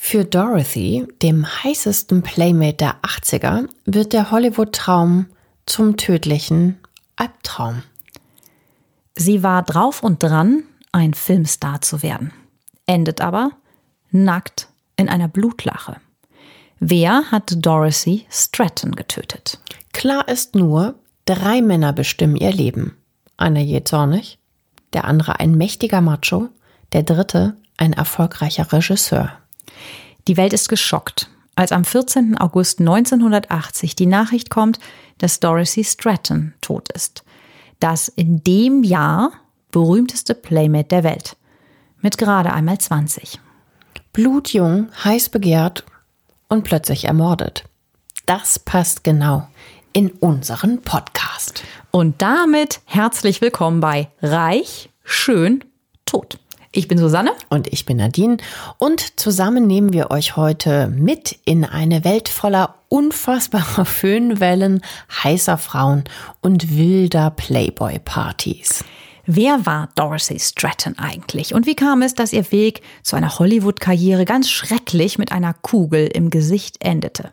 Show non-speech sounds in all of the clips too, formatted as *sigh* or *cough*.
Für Dorothy, dem heißesten Playmate der 80er, wird der Hollywood-Traum zum tödlichen Albtraum. Sie war drauf und dran, ein Filmstar zu werden, endet aber nackt in einer Blutlache. Wer hat Dorothy Stratton getötet? Klar ist nur, drei Männer bestimmen ihr Leben. Einer je zornig, der andere ein mächtiger Macho, der dritte ein erfolgreicher Regisseur. Die Welt ist geschockt, als am 14. August 1980 die Nachricht kommt, dass Dorothy Stratton tot ist. Das in dem Jahr berühmteste Playmate der Welt. Mit gerade einmal 20. Blutjung, heiß begehrt und plötzlich ermordet. Das passt genau in unseren Podcast. Und damit herzlich willkommen bei Reich, Schön, Tot. Ich bin Susanne. Und ich bin Nadine. Und zusammen nehmen wir euch heute mit in eine Welt voller unfassbarer *laughs* Föhnwellen, heißer Frauen und wilder Playboy-Partys. Wer war Dorothy Stratton eigentlich? Und wie kam es, dass ihr Weg zu einer Hollywood-Karriere ganz schrecklich mit einer Kugel im Gesicht endete?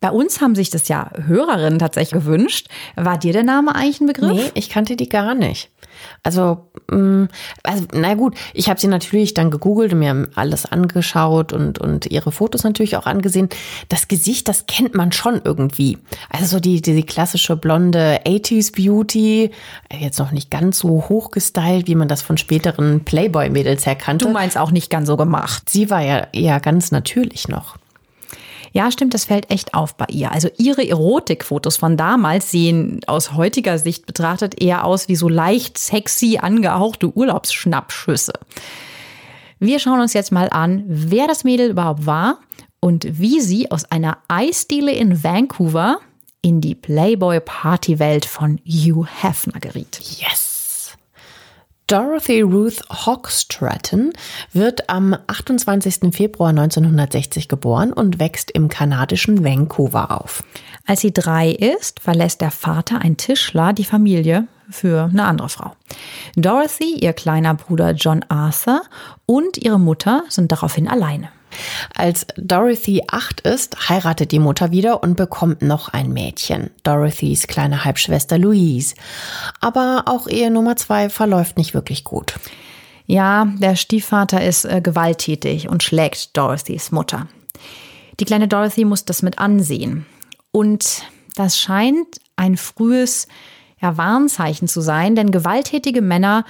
Bei uns haben sich das ja Hörerinnen tatsächlich gewünscht. War dir der Name eigentlich ein Begriff? Nee, ich kannte die gar nicht. Also, mh, also na gut, ich habe sie natürlich dann gegoogelt und mir alles angeschaut und, und ihre Fotos natürlich auch angesehen. Das Gesicht, das kennt man schon irgendwie. Also so die, die, die klassische blonde 80s Beauty, jetzt noch nicht ganz so hochgestylt, wie man das von späteren Playboy-Mädels her kannte. Du meinst auch nicht ganz so gemacht. Sie war ja eher ganz natürlich noch. Ja, stimmt, das fällt echt auf bei ihr. Also ihre Erotikfotos von damals sehen aus heutiger Sicht betrachtet eher aus wie so leicht sexy angehauchte Urlaubsschnappschüsse. Wir schauen uns jetzt mal an, wer das Mädel überhaupt war und wie sie aus einer Eisdiele in Vancouver in die Playboy-Partywelt von Hugh Hefner geriet. Yes! Dorothy Ruth Hochstratton wird am 28. Februar 1960 geboren und wächst im kanadischen Vancouver auf. Als sie drei ist, verlässt der Vater, ein Tischler, die Familie für eine andere Frau. Dorothy, ihr kleiner Bruder John Arthur und ihre Mutter sind daraufhin alleine. Als Dorothy acht ist, heiratet die Mutter wieder und bekommt noch ein Mädchen, Dorothys kleine Halbschwester Louise. Aber auch Ehe Nummer zwei verläuft nicht wirklich gut. Ja, der Stiefvater ist äh, gewalttätig und schlägt Dorothys Mutter. Die kleine Dorothy muss das mit ansehen. Und das scheint ein frühes ja, Warnzeichen zu sein, denn gewalttätige Männer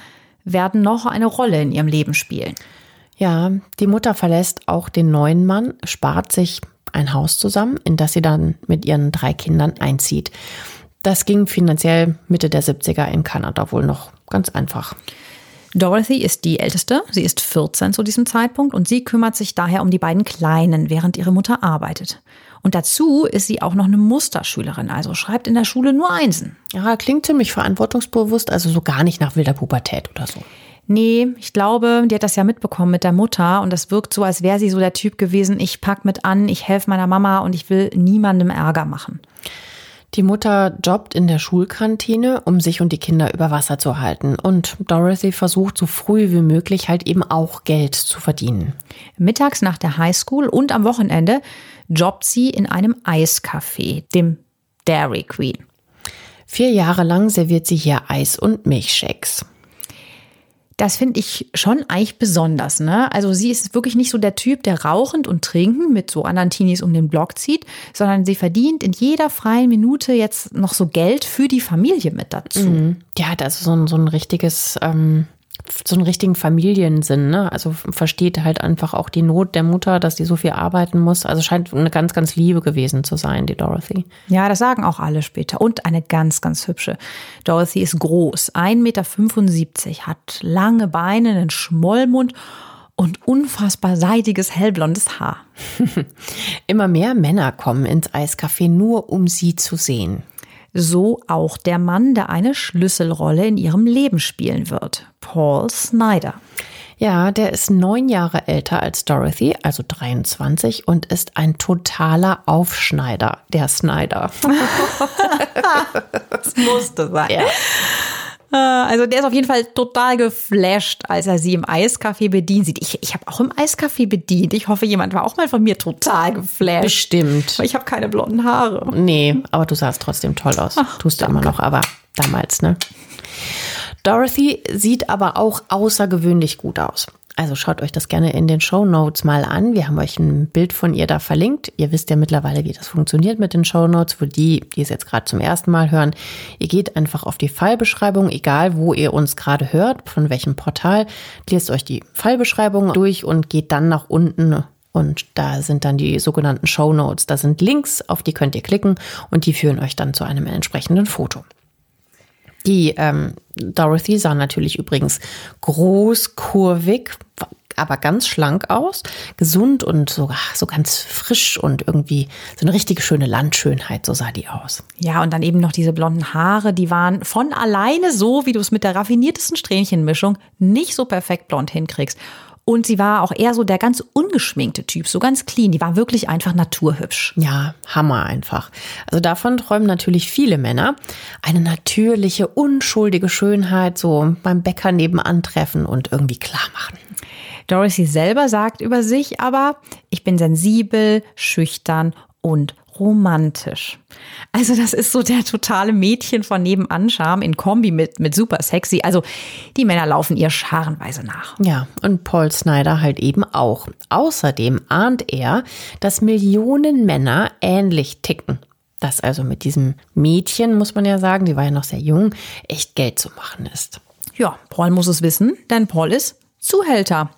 werden noch eine Rolle in ihrem Leben spielen. Ja, die Mutter verlässt auch den neuen Mann, spart sich ein Haus zusammen, in das sie dann mit ihren drei Kindern einzieht. Das ging finanziell Mitte der 70er in Kanada wohl noch ganz einfach. Dorothy ist die älteste, sie ist 14 zu diesem Zeitpunkt und sie kümmert sich daher um die beiden Kleinen, während ihre Mutter arbeitet. Und dazu ist sie auch noch eine Musterschülerin, also schreibt in der Schule nur Einsen. Ja, klingt ziemlich verantwortungsbewusst, also so gar nicht nach wilder Pubertät oder so. Nee, ich glaube, die hat das ja mitbekommen mit der Mutter und das wirkt so, als wäre sie so der Typ gewesen, ich pack mit an, ich helfe meiner Mama und ich will niemandem Ärger machen. Die Mutter jobbt in der Schulkantine, um sich und die Kinder über Wasser zu halten. Und Dorothy versucht so früh wie möglich halt eben auch Geld zu verdienen. Mittags nach der Highschool und am Wochenende jobbt sie in einem Eiscafé, dem Dairy Queen. Vier Jahre lang serviert sie hier Eis und Milchshakes. Das finde ich schon eigentlich besonders. Ne? Also sie ist wirklich nicht so der Typ, der rauchend und trinkend mit so anderen Teenies um den Block zieht, sondern sie verdient in jeder freien Minute jetzt noch so Geld für die Familie mit dazu. Mhm. Die hat also so ein, so ein richtiges ähm, so einen richtigen Familiensinn, ne? Also versteht halt einfach auch die Not der Mutter, dass sie so viel arbeiten muss. Also scheint eine ganz, ganz Liebe gewesen zu sein, die Dorothy. Ja, das sagen auch alle später. Und eine ganz, ganz hübsche. Dorothy ist groß, 1,75 Meter, hat lange Beine, einen Schmollmund und unfassbar seidiges, hellblondes Haar. *laughs* Immer mehr Männer kommen ins Eiscafé nur, um sie zu sehen. So auch der Mann, der eine Schlüsselrolle in ihrem Leben spielen wird. Paul Snyder. Ja, der ist neun Jahre älter als Dorothy, also 23, und ist ein totaler Aufschneider, der Snyder. *laughs* das musste sein. Ja. Äh, also der ist auf jeden Fall total geflasht, als er sie im Eiscafé bedient sieht. Ich, ich habe auch im Eiscafé bedient. Ich hoffe, jemand war auch mal von mir total geflasht. Bestimmt. Weil ich habe keine blonden Haare. Nee, aber du sahst trotzdem toll aus. Ach, Tust du immer noch, aber damals, ne? Dorothy sieht aber auch außergewöhnlich gut aus. Also schaut euch das gerne in den Show Notes mal an. Wir haben euch ein Bild von ihr da verlinkt. Ihr wisst ja mittlerweile, wie das funktioniert mit den Show Notes. Für die, die es jetzt gerade zum ersten Mal hören, ihr geht einfach auf die Fallbeschreibung, egal wo ihr uns gerade hört, von welchem Portal, lest euch die Fallbeschreibung durch und geht dann nach unten und da sind dann die sogenannten Show Notes. Da sind Links, auf die könnt ihr klicken und die führen euch dann zu einem entsprechenden Foto. Die ähm, Dorothy sah natürlich übrigens groß, kurvig, aber ganz schlank aus, gesund und so, so ganz frisch und irgendwie so eine richtige schöne Landschönheit, so sah die aus. Ja, und dann eben noch diese blonden Haare, die waren von alleine so, wie du es mit der raffiniertesten Strähnchenmischung nicht so perfekt blond hinkriegst. Und sie war auch eher so der ganz ungeschminkte Typ, so ganz clean. Die war wirklich einfach naturhübsch. Ja, Hammer einfach. Also davon träumen natürlich viele Männer. Eine natürliche, unschuldige Schönheit so beim Bäcker nebenan treffen und irgendwie klar machen. Dorothy selber sagt über sich aber, ich bin sensibel, schüchtern und romantisch. Also das ist so der totale Mädchen von nebenan Charme in Kombi mit, mit super sexy. Also die Männer laufen ihr scharenweise nach. Ja, und Paul Snyder halt eben auch. Außerdem ahnt er, dass Millionen Männer ähnlich ticken. Dass also mit diesem Mädchen, muss man ja sagen, die war ja noch sehr jung, echt Geld zu machen ist. Ja, Paul muss es wissen, denn Paul ist Zuhälter.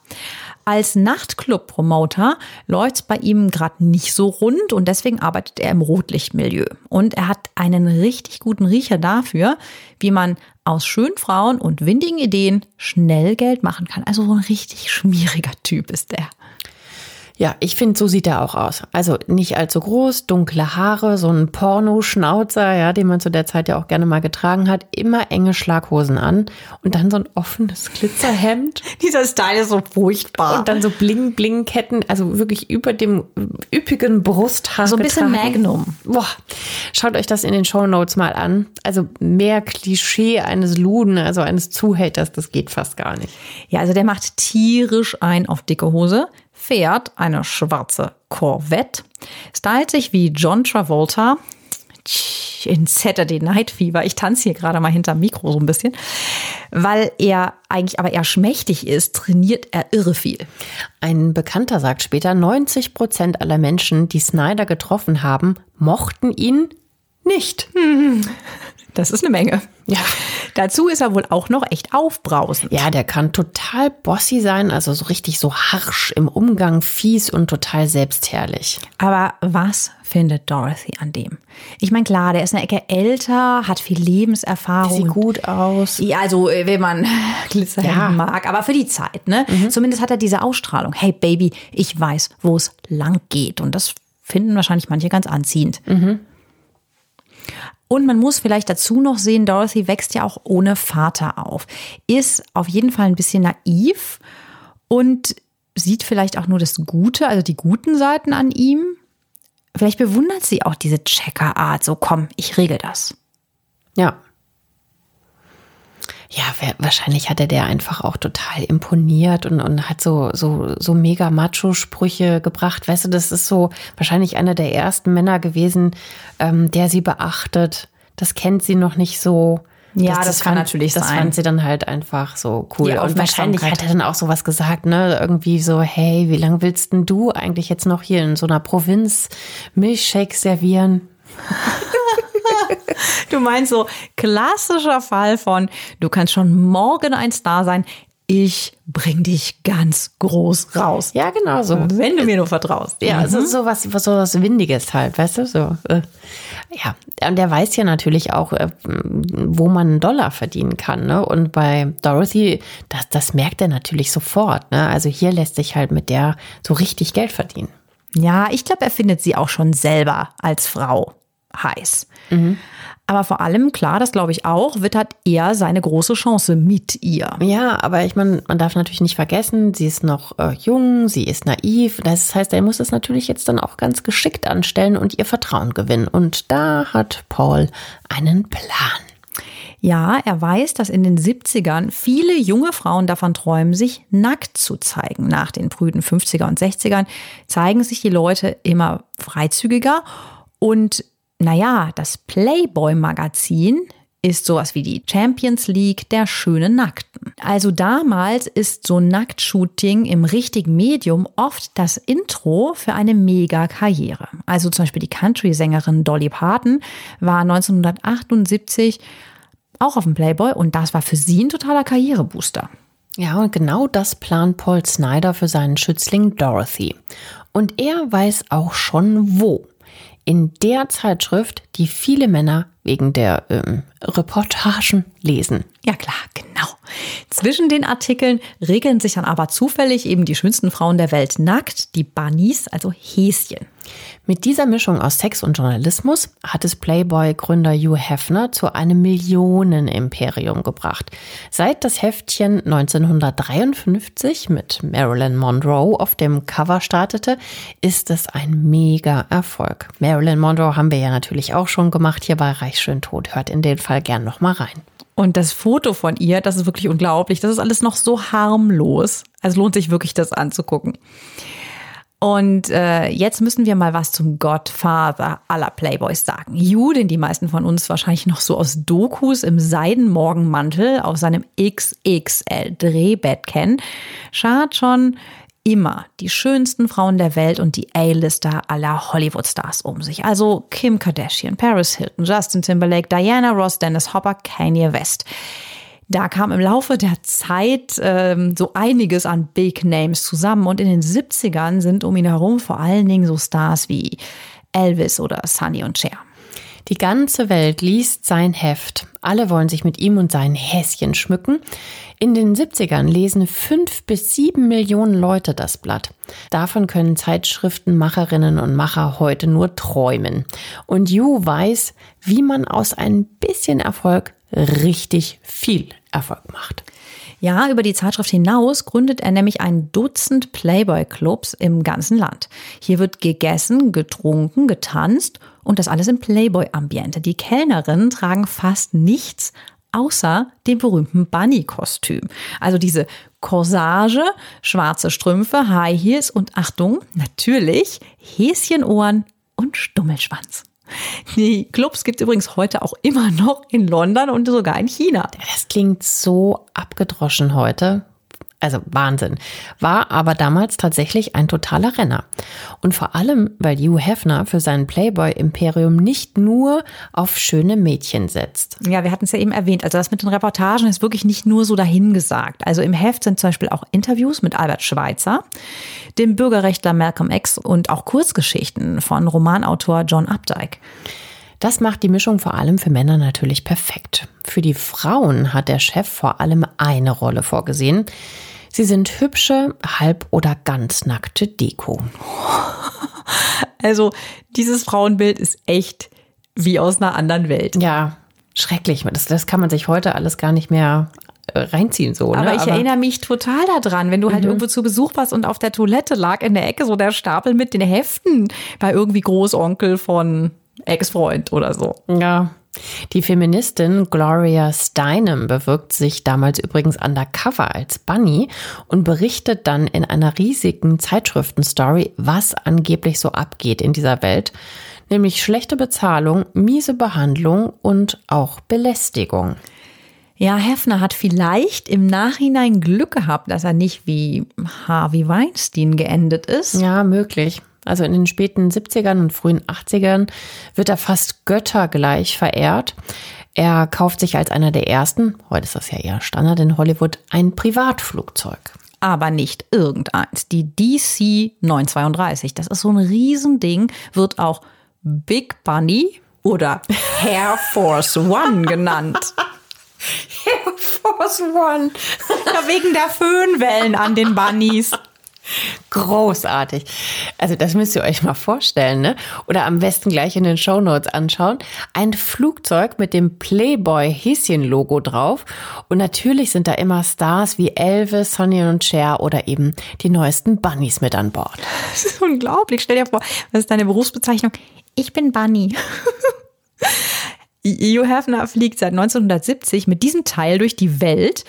Als Nachtclub-Promoter läuft es bei ihm gerade nicht so rund und deswegen arbeitet er im Rotlichtmilieu. Und er hat einen richtig guten Riecher dafür, wie man aus schönen Frauen und windigen Ideen schnell Geld machen kann. Also so ein richtig schmieriger Typ ist er. Ja, ich finde, so sieht er auch aus. Also nicht allzu groß, dunkle Haare, so ein Pornoschnauzer, ja, den man zu der Zeit ja auch gerne mal getragen hat, immer enge Schlaghosen an und dann so ein offenes Glitzerhemd. *laughs* Dieser Style ist so furchtbar. Und dann so Bling-Bling-Ketten, also wirklich über dem üppigen Brusthaar. So ein bisschen getragen. Magnum. Boah, schaut euch das in den Show Notes mal an. Also mehr Klischee eines Luden, also eines Zuhälters, das geht fast gar nicht. Ja, also der macht tierisch ein auf dicke Hose fährt eine schwarze Corvette, stylt sich wie John Travolta in Saturday Night Fever. Ich tanze hier gerade mal hinterm Mikro so ein bisschen. Weil er eigentlich aber eher schmächtig ist, trainiert er irre viel. Ein Bekannter sagt später, 90 Prozent aller Menschen, die Snyder getroffen haben, mochten ihn nicht. *laughs* Das ist eine Menge. Ja. Dazu ist er wohl auch noch echt aufbrausend. Ja, der kann total bossy sein, also so richtig so harsch im Umgang, fies und total selbstherrlich. Aber was findet Dorothy an dem? Ich meine, klar, der ist eine Ecke älter, hat viel Lebenserfahrung. Sieht gut aus. Ja, also äh, wenn man *laughs* Glitzer ja. mag, aber für die Zeit, ne? Mhm. Zumindest hat er diese Ausstrahlung. Hey Baby, ich weiß, wo es lang geht. Und das finden wahrscheinlich manche ganz anziehend. Mhm. Und man muss vielleicht dazu noch sehen, Dorothy wächst ja auch ohne Vater auf, ist auf jeden Fall ein bisschen naiv und sieht vielleicht auch nur das Gute, also die guten Seiten an ihm. Vielleicht bewundert sie auch diese Checker-Art, so komm, ich regel das. Ja. Ja, wahrscheinlich hat er der einfach auch total imponiert und, und hat so, so, so mega Macho-Sprüche gebracht. Weißt du, das ist so wahrscheinlich einer der ersten Männer gewesen, ähm, der sie beachtet. Das kennt sie noch nicht so. Ja, das, das, das kann fand, natürlich das sein. Das fand sie dann halt einfach so cool. und wahrscheinlich hat er dann auch sowas gesagt, ne? Irgendwie so, hey, wie lange willst denn du eigentlich jetzt noch hier in so einer Provinz Milchshake servieren? *laughs* du meinst so klassischer Fall von, du kannst schon morgen ein Star sein. ich bring dich ganz groß raus. Ja, genau so. Wenn du mir nur vertraust. Ja, mhm. so, so, was, so was Windiges halt, weißt du? So, äh, ja, und der weiß ja natürlich auch, äh, wo man einen Dollar verdienen kann. Ne? Und bei Dorothy, das, das merkt er natürlich sofort. Ne? Also hier lässt sich halt mit der so richtig Geld verdienen. Ja, ich glaube, er findet sie auch schon selber als Frau heiß. Mhm. Aber vor allem, klar, das glaube ich auch, wittert er seine große Chance mit ihr. Ja, aber ich meine, man darf natürlich nicht vergessen, sie ist noch äh, jung, sie ist naiv. Das heißt, er muss es natürlich jetzt dann auch ganz geschickt anstellen und ihr Vertrauen gewinnen. Und da hat Paul einen Plan. Ja, er weiß, dass in den 70ern viele junge Frauen davon träumen, sich nackt zu zeigen. Nach den prüden 50er und 60ern zeigen sich die Leute immer freizügiger und naja, das Playboy-Magazin ist sowas wie die Champions League der schönen Nackten. Also damals ist so Nacktshooting im richtigen Medium oft das Intro für eine Mega-Karriere. Also zum Beispiel die Country-Sängerin Dolly Parton war 1978 auch auf dem Playboy und das war für sie ein totaler Karrierebooster. Ja, und genau das plant Paul Snyder für seinen Schützling Dorothy. Und er weiß auch schon wo in der Zeitschrift, die viele Männer wegen der ähm, Reportagen lesen. Ja klar, genau. Zwischen den Artikeln regeln sich dann aber zufällig eben die schönsten Frauen der Welt nackt, die Bunnies, also Häschen. Mit dieser Mischung aus Sex und Journalismus hat es Playboy-Gründer Hugh Hefner zu einem Millionenimperium gebracht. Seit das Heftchen 1953 mit Marilyn Monroe auf dem Cover startete, ist es ein mega Erfolg. Marilyn Monroe haben wir ja natürlich auch schon gemacht hier bei Reich schön tot. Hört in den Fall gern noch mal rein. Und das Foto von ihr, das ist wirklich unglaublich. Das ist alles noch so harmlos. Also lohnt sich wirklich, das anzugucken. Und äh, jetzt müssen wir mal was zum Godfather aller Playboys sagen. Hugh, den die meisten von uns wahrscheinlich noch so aus Dokus im Seidenmorgenmantel auf seinem XXL-Drehbett kennen, schart schon immer die schönsten Frauen der Welt und die A-Lister aller Hollywood-Stars um sich. Also Kim Kardashian, Paris Hilton, Justin Timberlake, Diana Ross, Dennis Hopper, Kanye West. Da kam im Laufe der Zeit ähm, so einiges an Big Names zusammen und in den 70ern sind um ihn herum vor allen Dingen so Stars wie Elvis oder Sonny und Cher. Die ganze Welt liest sein Heft. Alle wollen sich mit ihm und seinen Häschen schmücken. In den 70ern lesen fünf bis sieben Millionen Leute das Blatt. Davon können Zeitschriftenmacherinnen und Macher heute nur träumen. Und Yu weiß, wie man aus ein bisschen Erfolg richtig viel Erfolg macht. Ja, über die Zeitschrift hinaus gründet er nämlich ein Dutzend Playboy-Clubs im ganzen Land. Hier wird gegessen, getrunken, getanzt und das alles im Playboy-Ambiente. Die Kellnerinnen tragen fast nichts außer dem berühmten Bunny-Kostüm. Also diese Corsage, schwarze Strümpfe, High Heels und Achtung, natürlich Häschenohren und Stummelschwanz. Die Clubs gibt es übrigens heute auch immer noch in London und sogar in China. Das klingt so abgedroschen heute. Also Wahnsinn. War aber damals tatsächlich ein totaler Renner. Und vor allem, weil Hugh Hefner für sein Playboy-Imperium nicht nur auf schöne Mädchen setzt. Ja, wir hatten es ja eben erwähnt. Also das mit den Reportagen ist wirklich nicht nur so dahingesagt. Also im Heft sind zum Beispiel auch Interviews mit Albert Schweitzer, dem Bürgerrechtler Malcolm X und auch Kurzgeschichten von Romanautor John Updike. Das macht die Mischung vor allem für Männer natürlich perfekt. Für die Frauen hat der Chef vor allem eine Rolle vorgesehen. Sie sind hübsche, halb oder ganz nackte Deko. *laughs* Also dieses Frauenbild ist echt wie aus einer anderen Welt. Ja, schrecklich. Das, das kann man sich heute alles gar nicht mehr äh, reinziehen so. Aber ne? ich Aber erinnere mich total daran, wenn du halt mhm. irgendwo zu Besuch warst und auf der Toilette lag in der Ecke so der Stapel mit den Heften bei irgendwie Großonkel von Ex-Freund oder so. Ja. Die Feministin Gloria Steinem bewirkt sich damals übrigens undercover als Bunny und berichtet dann in einer riesigen Zeitschriftenstory, was angeblich so abgeht in dieser Welt, nämlich schlechte Bezahlung, miese Behandlung und auch Belästigung. Ja, Hefner hat vielleicht im Nachhinein Glück gehabt, dass er nicht wie Harvey Weinstein geendet ist. Ja, möglich. Also in den späten 70ern und frühen 80ern, wird er fast göttergleich verehrt. Er kauft sich als einer der ersten, heute ist das ja eher Standard in Hollywood, ein Privatflugzeug. Aber nicht irgendeins. Die DC 932. Das ist so ein Riesending, wird auch Big Bunny oder Air Force One genannt. *laughs* Air Force One. Ja, wegen der Föhnwellen an den Bunnies. Großartig. Also das müsst ihr euch mal vorstellen, ne? Oder am besten gleich in den Show Notes anschauen. Ein Flugzeug mit dem Playboy Häschen Logo drauf. Und natürlich sind da immer Stars wie Elvis, Sonny und Cher oder eben die neuesten Bunnies mit an Bord. Das ist unglaublich. Stell dir vor, was ist deine Berufsbezeichnung? Ich bin Bunny. *laughs* Hugh Hefner fliegt seit 1970 mit diesem Teil durch die Welt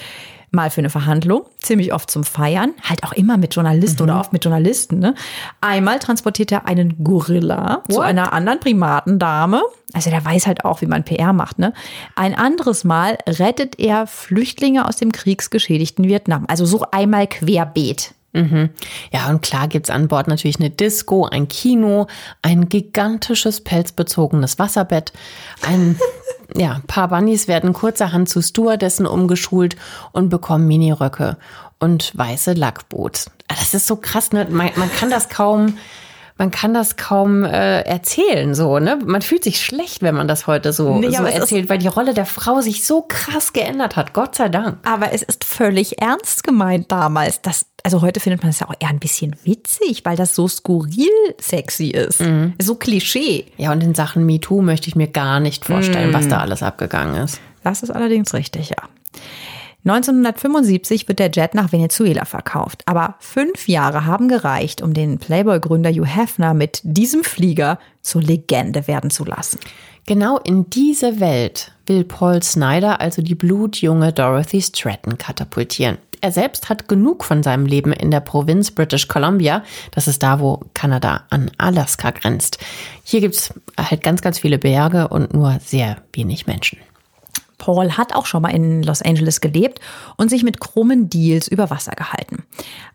mal für eine Verhandlung, ziemlich oft zum Feiern, halt auch immer mit Journalisten mhm. oder oft mit Journalisten. Ne? Einmal transportiert er einen Gorilla What? zu einer anderen Primatendame. Also der weiß halt auch, wie man PR macht. Ne? Ein anderes Mal rettet er Flüchtlinge aus dem kriegsgeschädigten Vietnam. Also so einmal querbeet. Mhm. Ja, und klar gibt's an Bord natürlich eine Disco, ein Kino, ein gigantisches pelzbezogenes Wasserbett, ein *laughs* ja, paar Bunnies werden kurzerhand zu Stewardessen umgeschult und bekommen Miniröcke und weiße Lackboots. Ah, das ist so krass, ne? man, man kann das kaum man kann das kaum äh, erzählen, so, ne? Man fühlt sich schlecht, wenn man das heute so, nee, so erzählt, weil die Rolle der Frau sich so krass geändert hat, Gott sei Dank. Aber es ist völlig ernst gemeint damals. Das, also heute findet man es ja auch eher ein bisschen witzig, weil das so skurril sexy ist. Mhm. So Klischee. Ja, und in Sachen MeToo möchte ich mir gar nicht vorstellen, mhm. was da alles abgegangen ist. Das ist allerdings richtig, ja. 1975 wird der Jet nach Venezuela verkauft. Aber fünf Jahre haben gereicht, um den Playboy-Gründer Hugh Hefner mit diesem Flieger zur Legende werden zu lassen. Genau in diese Welt will Paul Snyder also die blutjunge Dorothy Stratton katapultieren. Er selbst hat genug von seinem Leben in der Provinz British Columbia. Das ist da, wo Kanada an Alaska grenzt. Hier gibt's halt ganz, ganz viele Berge und nur sehr wenig Menschen. Paul hat auch schon mal in Los Angeles gelebt und sich mit krummen Deals über Wasser gehalten.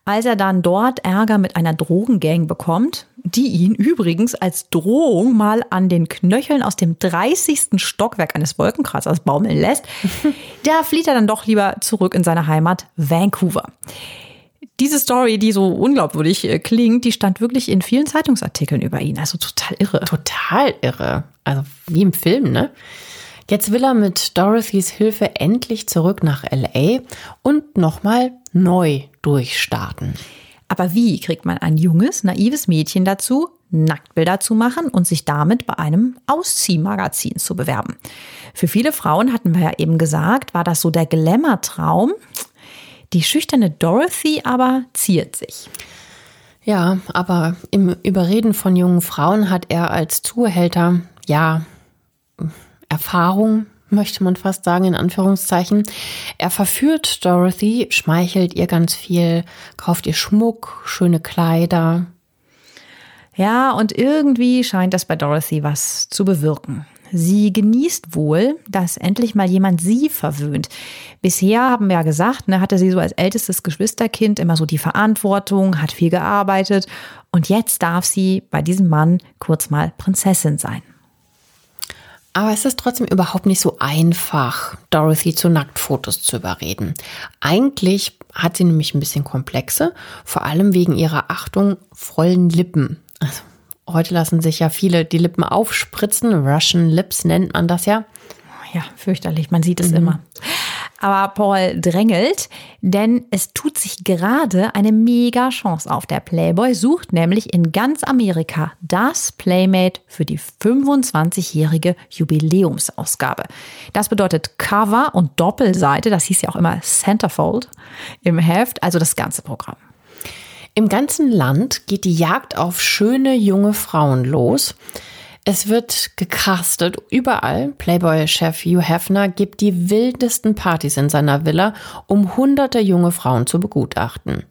Als er dann dort Ärger mit einer Drogengang bekommt, die ihn übrigens als Drohung mal an den Knöcheln aus dem 30. Stockwerk eines Wolkenkratzers baumeln lässt, *laughs* da flieht er dann doch lieber zurück in seine Heimat Vancouver. Diese Story, die so unglaubwürdig äh, klingt, die stand wirklich in vielen Zeitungsartikeln über ihn. Also total irre. Total irre. Also wie im Film, ne? Jetzt will er mit Dorothys Hilfe endlich zurück nach LA und nochmal neu durchstarten. Aber wie kriegt man ein junges, naives Mädchen dazu, Nacktbilder zu machen und sich damit bei einem Ausziehmagazin zu bewerben? Für viele Frauen, hatten wir ja eben gesagt, war das so der Glamour-Traum. Die schüchterne Dorothy aber ziert sich. Ja, aber im Überreden von jungen Frauen hat er als Zuhälter, ja, Erfahrung, möchte man fast sagen, in Anführungszeichen. Er verführt Dorothy, schmeichelt ihr ganz viel, kauft ihr Schmuck, schöne Kleider. Ja, und irgendwie scheint das bei Dorothy was zu bewirken. Sie genießt wohl, dass endlich mal jemand sie verwöhnt. Bisher haben wir ja gesagt, ne, hatte sie so als ältestes Geschwisterkind immer so die Verantwortung, hat viel gearbeitet und jetzt darf sie bei diesem Mann kurz mal Prinzessin sein. Aber es ist trotzdem überhaupt nicht so einfach, Dorothy zu Nacktfotos zu überreden. Eigentlich hat sie nämlich ein bisschen Komplexe, vor allem wegen ihrer Achtung vollen Lippen. Also, heute lassen sich ja viele die Lippen aufspritzen. Russian Lips nennt man das ja. Ja, fürchterlich, man sieht es mhm. immer. Aber Paul drängelt, denn es tut sich gerade eine mega Chance auf. Der Playboy sucht nämlich in ganz Amerika das Playmate für die 25-jährige Jubiläumsausgabe. Das bedeutet Cover und Doppelseite, das hieß ja auch immer Centerfold im Heft, also das ganze Programm. Im ganzen Land geht die Jagd auf schöne junge Frauen los. Es wird gecastet überall. Playboy-Chef Hugh Hefner gibt die wildesten Partys in seiner Villa, um hunderte junge Frauen zu begutachten.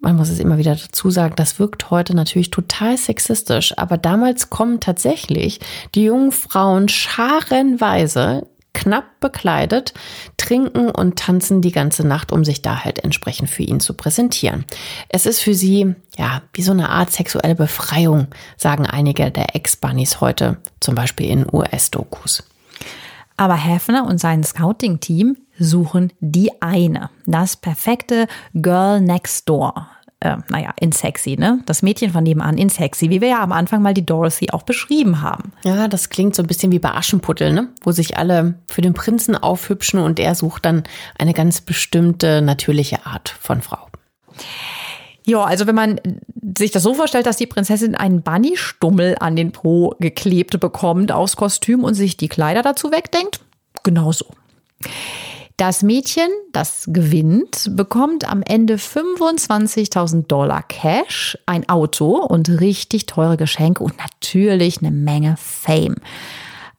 Man muss es immer wieder dazu sagen, das wirkt heute natürlich total sexistisch, aber damals kommen tatsächlich die jungen Frauen scharenweise knapp bekleidet, trinken und tanzen die ganze Nacht, um sich da halt entsprechend für ihn zu präsentieren. Es ist für sie, ja, wie so eine Art sexuelle Befreiung, sagen einige der Ex-Bunnies heute, zum Beispiel in US-Dokus. Aber Hefner und sein Scouting-Team suchen die eine, das perfekte Girl Next Door äh, naja, in sexy, ne? Das Mädchen von nebenan in sexy, wie wir ja am Anfang mal die Dorothy auch beschrieben haben. Ja, das klingt so ein bisschen wie bei Aschenputtel, ne? Wo sich alle für den Prinzen aufhübschen und er sucht dann eine ganz bestimmte natürliche Art von Frau. Ja, also wenn man sich das so vorstellt, dass die Prinzessin einen Bunny-Stummel an den Po geklebt bekommt aufs Kostüm und sich die Kleider dazu wegdenkt, genauso. Das Mädchen, das gewinnt, bekommt am Ende 25.000 Dollar Cash, ein Auto und richtig teure Geschenke und natürlich eine Menge Fame.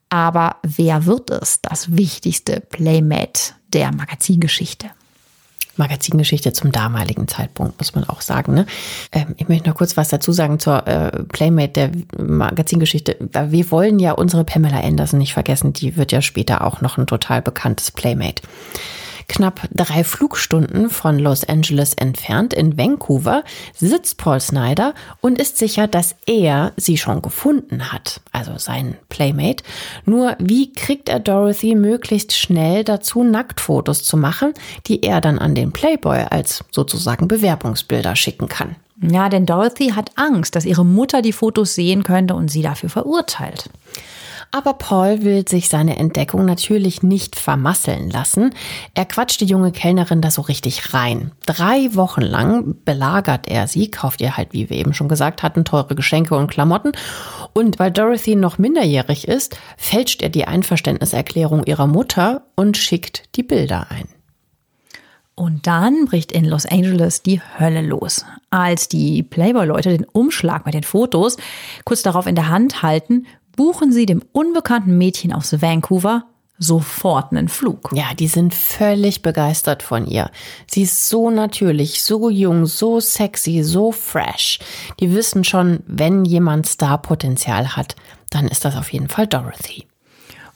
Aber wer wird es, das wichtigste Playmate der Magazingeschichte? Magazingeschichte zum damaligen Zeitpunkt, muss man auch sagen. Ne? Ähm, ich möchte noch kurz was dazu sagen zur äh, Playmate der Magazingeschichte. Wir wollen ja unsere Pamela Anderson nicht vergessen, die wird ja später auch noch ein total bekanntes Playmate knapp drei Flugstunden von Los Angeles entfernt in Vancouver sitzt Paul Snyder und ist sicher, dass er sie schon gefunden hat, also sein Playmate. Nur wie kriegt er Dorothy möglichst schnell dazu, Nacktfotos zu machen, die er dann an den Playboy als sozusagen Bewerbungsbilder schicken kann? Ja, denn Dorothy hat Angst, dass ihre Mutter die Fotos sehen könnte und sie dafür verurteilt. Aber Paul will sich seine Entdeckung natürlich nicht vermasseln lassen. Er quatscht die junge Kellnerin da so richtig rein. Drei Wochen lang belagert er sie, kauft ihr halt, wie wir eben schon gesagt hatten, teure Geschenke und Klamotten. Und weil Dorothy noch minderjährig ist, fälscht er die Einverständniserklärung ihrer Mutter und schickt die Bilder ein. Und dann bricht in Los Angeles die Hölle los. Als die Playboy-Leute den Umschlag mit den Fotos kurz darauf in der Hand halten, buchen sie dem unbekannten Mädchen aus Vancouver sofort einen Flug. Ja, die sind völlig begeistert von ihr. Sie ist so natürlich, so jung, so sexy, so fresh. Die wissen schon, wenn jemand Starpotenzial hat, dann ist das auf jeden Fall Dorothy.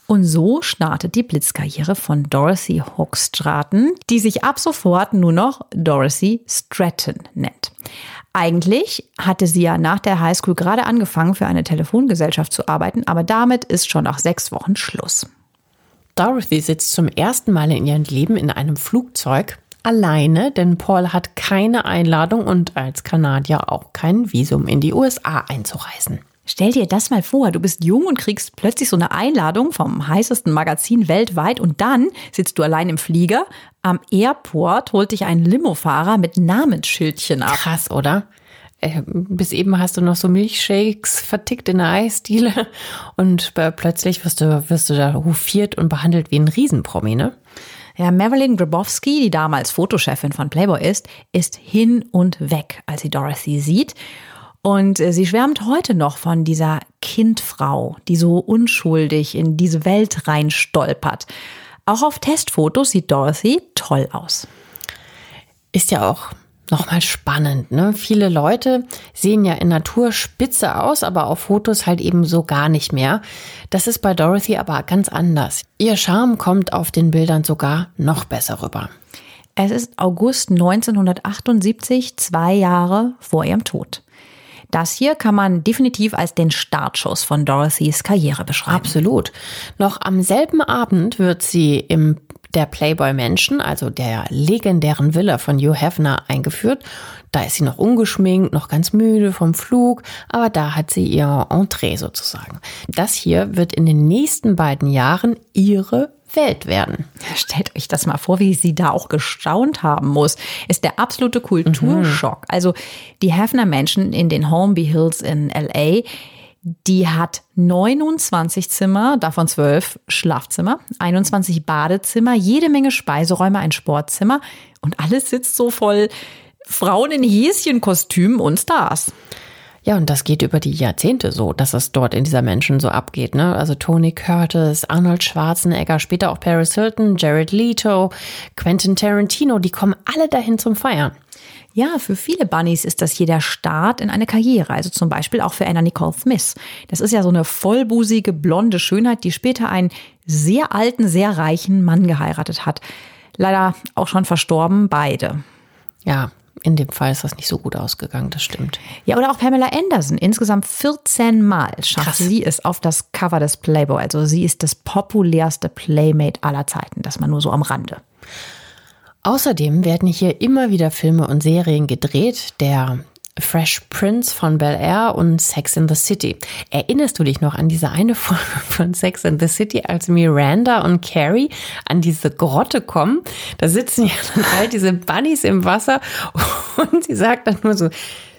Und so startet die Blitzkarriere von Dorothy Hochstraten, die sich ab sofort nur noch Dorothy Stratton nennt. Eigentlich hatte sie ja nach der Highschool gerade angefangen, für eine Telefongesellschaft zu arbeiten, aber damit ist schon nach sechs Wochen Schluss. Dorothy sitzt zum ersten Mal in ihrem Leben in einem Flugzeug alleine, denn Paul hat keine Einladung und als Kanadier auch kein Visum in die USA einzureisen. Stell dir das mal vor, du bist jung und kriegst plötzlich so eine Einladung vom heißesten Magazin weltweit und dann sitzt du allein im Flieger. Am Airport holt dich ein Limofahrer mit Namensschildchen ab. Krass, oder? Äh, bis eben hast du noch so Milchshakes vertickt in der Eisdiele und plötzlich wirst du, wirst du da hofiert und behandelt wie ein Riesenpromi, ne? Ja, Marilyn Grabowski, die damals Fotochefin von Playboy ist, ist hin und weg, als sie Dorothy sieht. Und äh, sie schwärmt heute noch von dieser Kindfrau, die so unschuldig in diese Welt reinstolpert. Auch auf Testfotos sieht Dorothy toll aus. Ist ja auch nochmal spannend. Ne? Viele Leute sehen ja in Natur spitze aus, aber auf Fotos halt eben so gar nicht mehr. Das ist bei Dorothy aber ganz anders. Ihr Charme kommt auf den Bildern sogar noch besser rüber. Es ist August 1978, zwei Jahre vor ihrem Tod. Das hier kann man definitiv als den Startschuss von Dorothys Karriere beschreiben. Absolut. Noch am selben Abend wird sie im der Playboy Mansion, also der legendären Villa von Hugh Hefner, eingeführt. Da ist sie noch ungeschminkt, noch ganz müde vom Flug, aber da hat sie ihr Entree sozusagen. Das hier wird in den nächsten beiden Jahren ihre Welt werden. Stellt euch das mal vor, wie sie da auch gestaunt haben muss. Ist der absolute Kulturschock. Mhm. Also die Hefner Menschen in den Holmby Hills in LA, die hat 29 Zimmer, davon 12 Schlafzimmer, 21 Badezimmer, jede Menge Speiseräume, ein Sportzimmer und alles sitzt so voll Frauen in Häschenkostümen und Stars. Ja, und das geht über die Jahrzehnte so, dass es dort in dieser Menschen so abgeht. Ne? Also Tony Curtis, Arnold Schwarzenegger, später auch Paris Hilton, Jared Leto, Quentin Tarantino, die kommen alle dahin zum Feiern. Ja, für viele Bunnies ist das hier der Start in eine Karriere, also zum Beispiel auch für Anna Nicole Smith. Das ist ja so eine vollbusige, blonde Schönheit, die später einen sehr alten, sehr reichen Mann geheiratet hat. Leider auch schon verstorben, beide. Ja, in dem Fall ist das nicht so gut ausgegangen, das stimmt. Ja, oder auch Pamela Anderson. Insgesamt 14 Mal schafft sie es auf das Cover des Playboy. Also sie ist das populärste Playmate aller Zeiten. Das mal nur so am Rande. Außerdem werden hier immer wieder Filme und Serien gedreht. Der Fresh Prince von Bel Air und Sex in the City. Erinnerst du dich noch an diese eine *laughs* Folge von Sex in the City, als Miranda und Carrie an diese Grotte kommen? Da sitzen ja dann all diese Bunnies im Wasser und sie sagt dann nur so,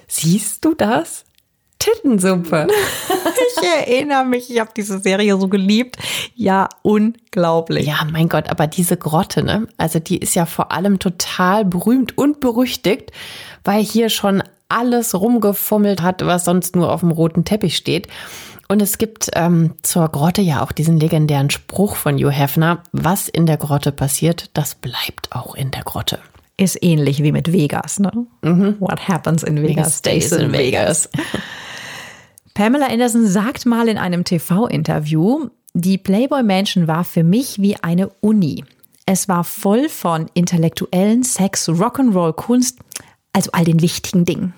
siehst du das? Tittensuppe. *laughs* Ich erinnere mich, ich habe diese Serie so geliebt. Ja, unglaublich. Ja, mein Gott, aber diese Grotte, ne? Also die ist ja vor allem total berühmt und berüchtigt, weil hier schon alles rumgefummelt hat, was sonst nur auf dem roten Teppich steht. Und es gibt ähm, zur Grotte ja auch diesen legendären Spruch von Hugh Hefner, was in der Grotte passiert, das bleibt auch in der Grotte. Ist ähnlich wie mit Vegas, ne? What happens in Vegas stays in Vegas. *laughs* Pamela Anderson sagt mal in einem TV-Interview, die Playboy Mansion war für mich wie eine Uni. Es war voll von intellektuellen Sex, Rock'n'Roll, Kunst, also all den wichtigen Dingen.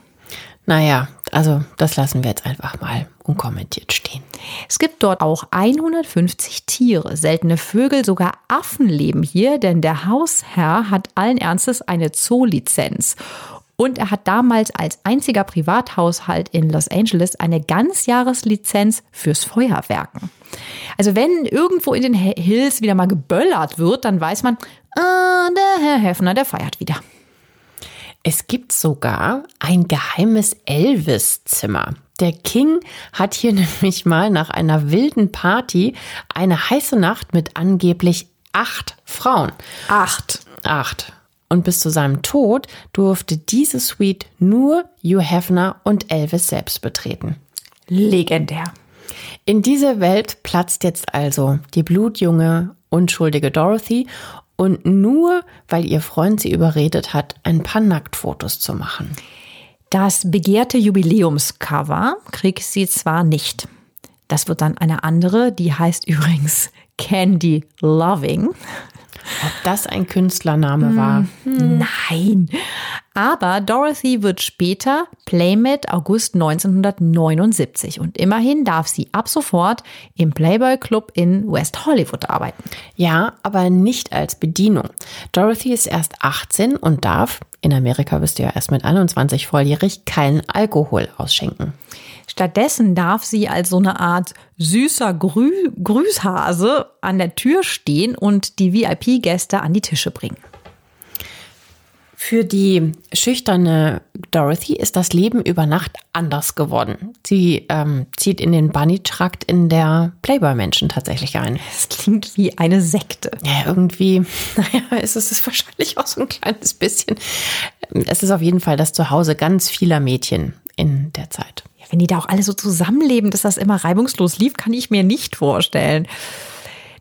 Naja, also das lassen wir jetzt einfach mal unkommentiert stehen. Es gibt dort auch 150 Tiere, seltene Vögel, sogar Affen leben hier, denn der Hausherr hat allen Ernstes eine Zoolizenz. Und er hat damals als einziger Privathaushalt in Los Angeles eine Ganzjahreslizenz fürs Feuerwerken. Also wenn irgendwo in den Hills wieder mal geböllert wird, dann weiß man, ah, der Herr Hefner, der feiert wieder. Es gibt sogar ein geheimes Elvis-Zimmer. Der King hat hier *laughs* nämlich mal nach einer wilden Party eine heiße Nacht mit angeblich acht Frauen. Acht. Acht. Und bis zu seinem Tod durfte diese Suite nur Hugh Hefner und Elvis selbst betreten. Legendär. In diese Welt platzt jetzt also die blutjunge, unschuldige Dorothy und nur weil ihr Freund sie überredet hat, ein paar Nacktfotos zu machen. Das begehrte Jubiläumscover kriegt sie zwar nicht. Das wird dann eine andere, die heißt übrigens Candy Loving. Ob das ein Künstlername war? Nein. Aber Dorothy wird später Playmate August 1979 und immerhin darf sie ab sofort im Playboy Club in West Hollywood arbeiten. Ja, aber nicht als Bedienung. Dorothy ist erst 18 und darf, in Amerika bist du ja erst mit 21 volljährig, keinen Alkohol ausschenken. Stattdessen darf sie als so eine Art süßer Grü Grüßhase an der Tür stehen und die VIP-Gäste an die Tische bringen. Für die schüchterne Dorothy ist das Leben über Nacht anders geworden. Sie ähm, zieht in den Bunny-Trakt in der Playboy-Menschen tatsächlich ein. Es klingt wie eine Sekte. Ja, irgendwie, *laughs* naja, ist es wahrscheinlich auch so ein kleines bisschen. Es ist auf jeden Fall das Zuhause ganz vieler Mädchen in der Zeit. Wenn die da auch alle so zusammenleben, dass das immer reibungslos lief, kann ich mir nicht vorstellen.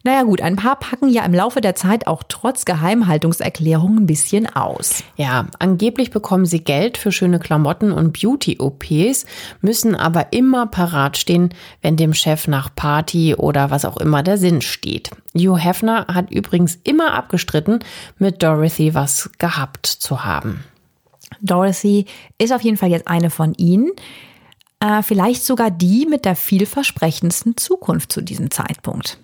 Naja gut, ein paar packen ja im Laufe der Zeit auch trotz Geheimhaltungserklärung ein bisschen aus. Ja, angeblich bekommen sie Geld für schöne Klamotten und Beauty-OPs, müssen aber immer parat stehen, wenn dem Chef nach Party oder was auch immer der Sinn steht. Hugh Hefner hat übrigens immer abgestritten, mit Dorothy was gehabt zu haben. Dorothy ist auf jeden Fall jetzt eine von ihnen. Äh, vielleicht sogar die mit der vielversprechendsten Zukunft zu diesem Zeitpunkt.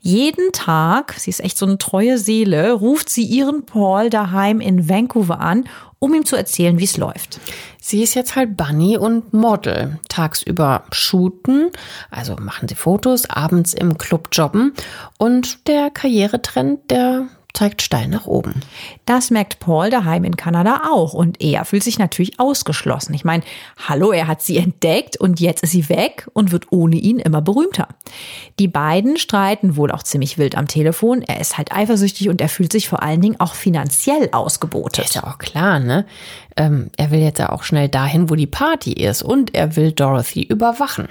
Jeden Tag, sie ist echt so eine treue Seele, ruft sie ihren Paul daheim in Vancouver an, um ihm zu erzählen, wie es läuft. Sie ist jetzt halt Bunny und Model. Tagsüber shooten, also machen sie Fotos, abends im Club jobben und der Karrieretrend, der zeigt steil nach oben. Das merkt Paul daheim in Kanada auch und er fühlt sich natürlich ausgeschlossen. Ich meine, hallo, er hat sie entdeckt und jetzt ist sie weg und wird ohne ihn immer berühmter. Die beiden streiten wohl auch ziemlich wild am Telefon. Er ist halt eifersüchtig und er fühlt sich vor allen Dingen auch finanziell ausgebotet. Ist ja auch klar, ne? Ähm, er will jetzt ja auch schnell dahin, wo die Party ist und er will Dorothy überwachen.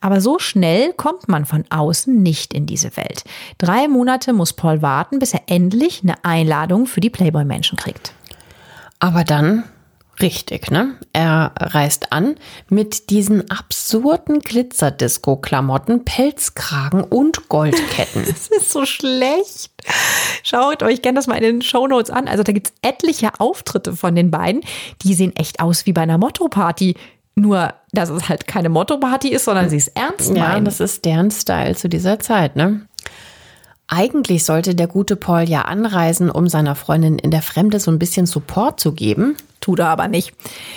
Aber so schnell kommt man von außen nicht in diese Welt. Drei Monate muss Paul warten, bis er endlich eine Einladung für die Playboy-Menschen kriegt. Aber dann Richtig, ne? Er reist an mit diesen absurden Glitzerdisco-Klamotten, Pelzkragen und Goldketten. *laughs* Das ist so schlecht. Schaut euch gerne das mal in den Shownotes an. Also da gibt's etliche Auftritte von den beiden. Die sehen echt aus wie bei einer Motto-Party. Nur, dass es halt keine Motto-Party ist, sondern sie ist ernst meinen. Ja, das ist deren Style zu dieser Zeit, ne? Eigentlich sollte der gute Paul ja anreisen, um seiner Freundin in der Fremde so ein bisschen Support zu geben. Tut er aber nicht.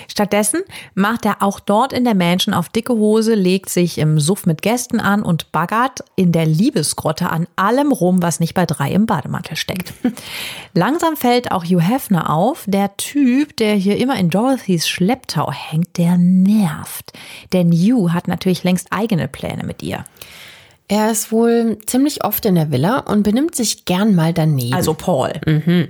Stattdessen macht er auch dort in der Mansion auf dicke Hose, legt sich im Suff mit Gästen an und baggert in der Liebesgrotte an allem rum, was nicht bei drei im Bademantel steckt. *laughs* Langsam fällt auch Hugh Hefner auf, der Typ, der hier immer in Dorothys Schlepptau hängt, der nervt. Denn Hugh hat natürlich längst eigene Pläne mit ihr. Er ist wohl ziemlich oft in der Villa und benimmt sich gern mal daneben. Also Paul. Mhm.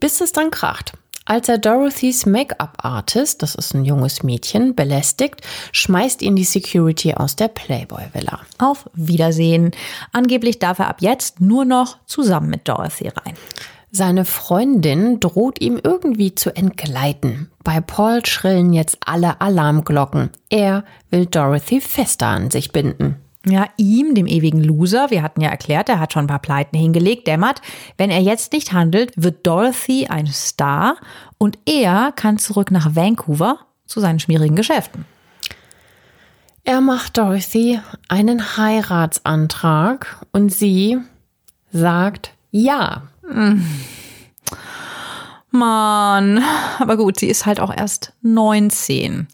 Bis es dann kracht. Als er Dorothys Make-up-Artist, das ist ein junges Mädchen, belästigt, schmeißt ihn die Security aus der Playboy-Villa. Auf Wiedersehen. Angeblich darf er ab jetzt nur noch zusammen mit Dorothy rein. Seine Freundin droht ihm irgendwie zu entgleiten. Bei Paul schrillen jetzt alle Alarmglocken. Er will Dorothy fester an sich binden. Ja, ihm, dem ewigen Loser, wir hatten ja erklärt, er hat schon ein paar Pleiten hingelegt, dämmert, wenn er jetzt nicht handelt, wird Dorothy ein Star und er kann zurück nach Vancouver zu seinen schmierigen Geschäften. Er macht Dorothy einen Heiratsantrag und sie sagt ja. Mann, aber gut, sie ist halt auch erst 19.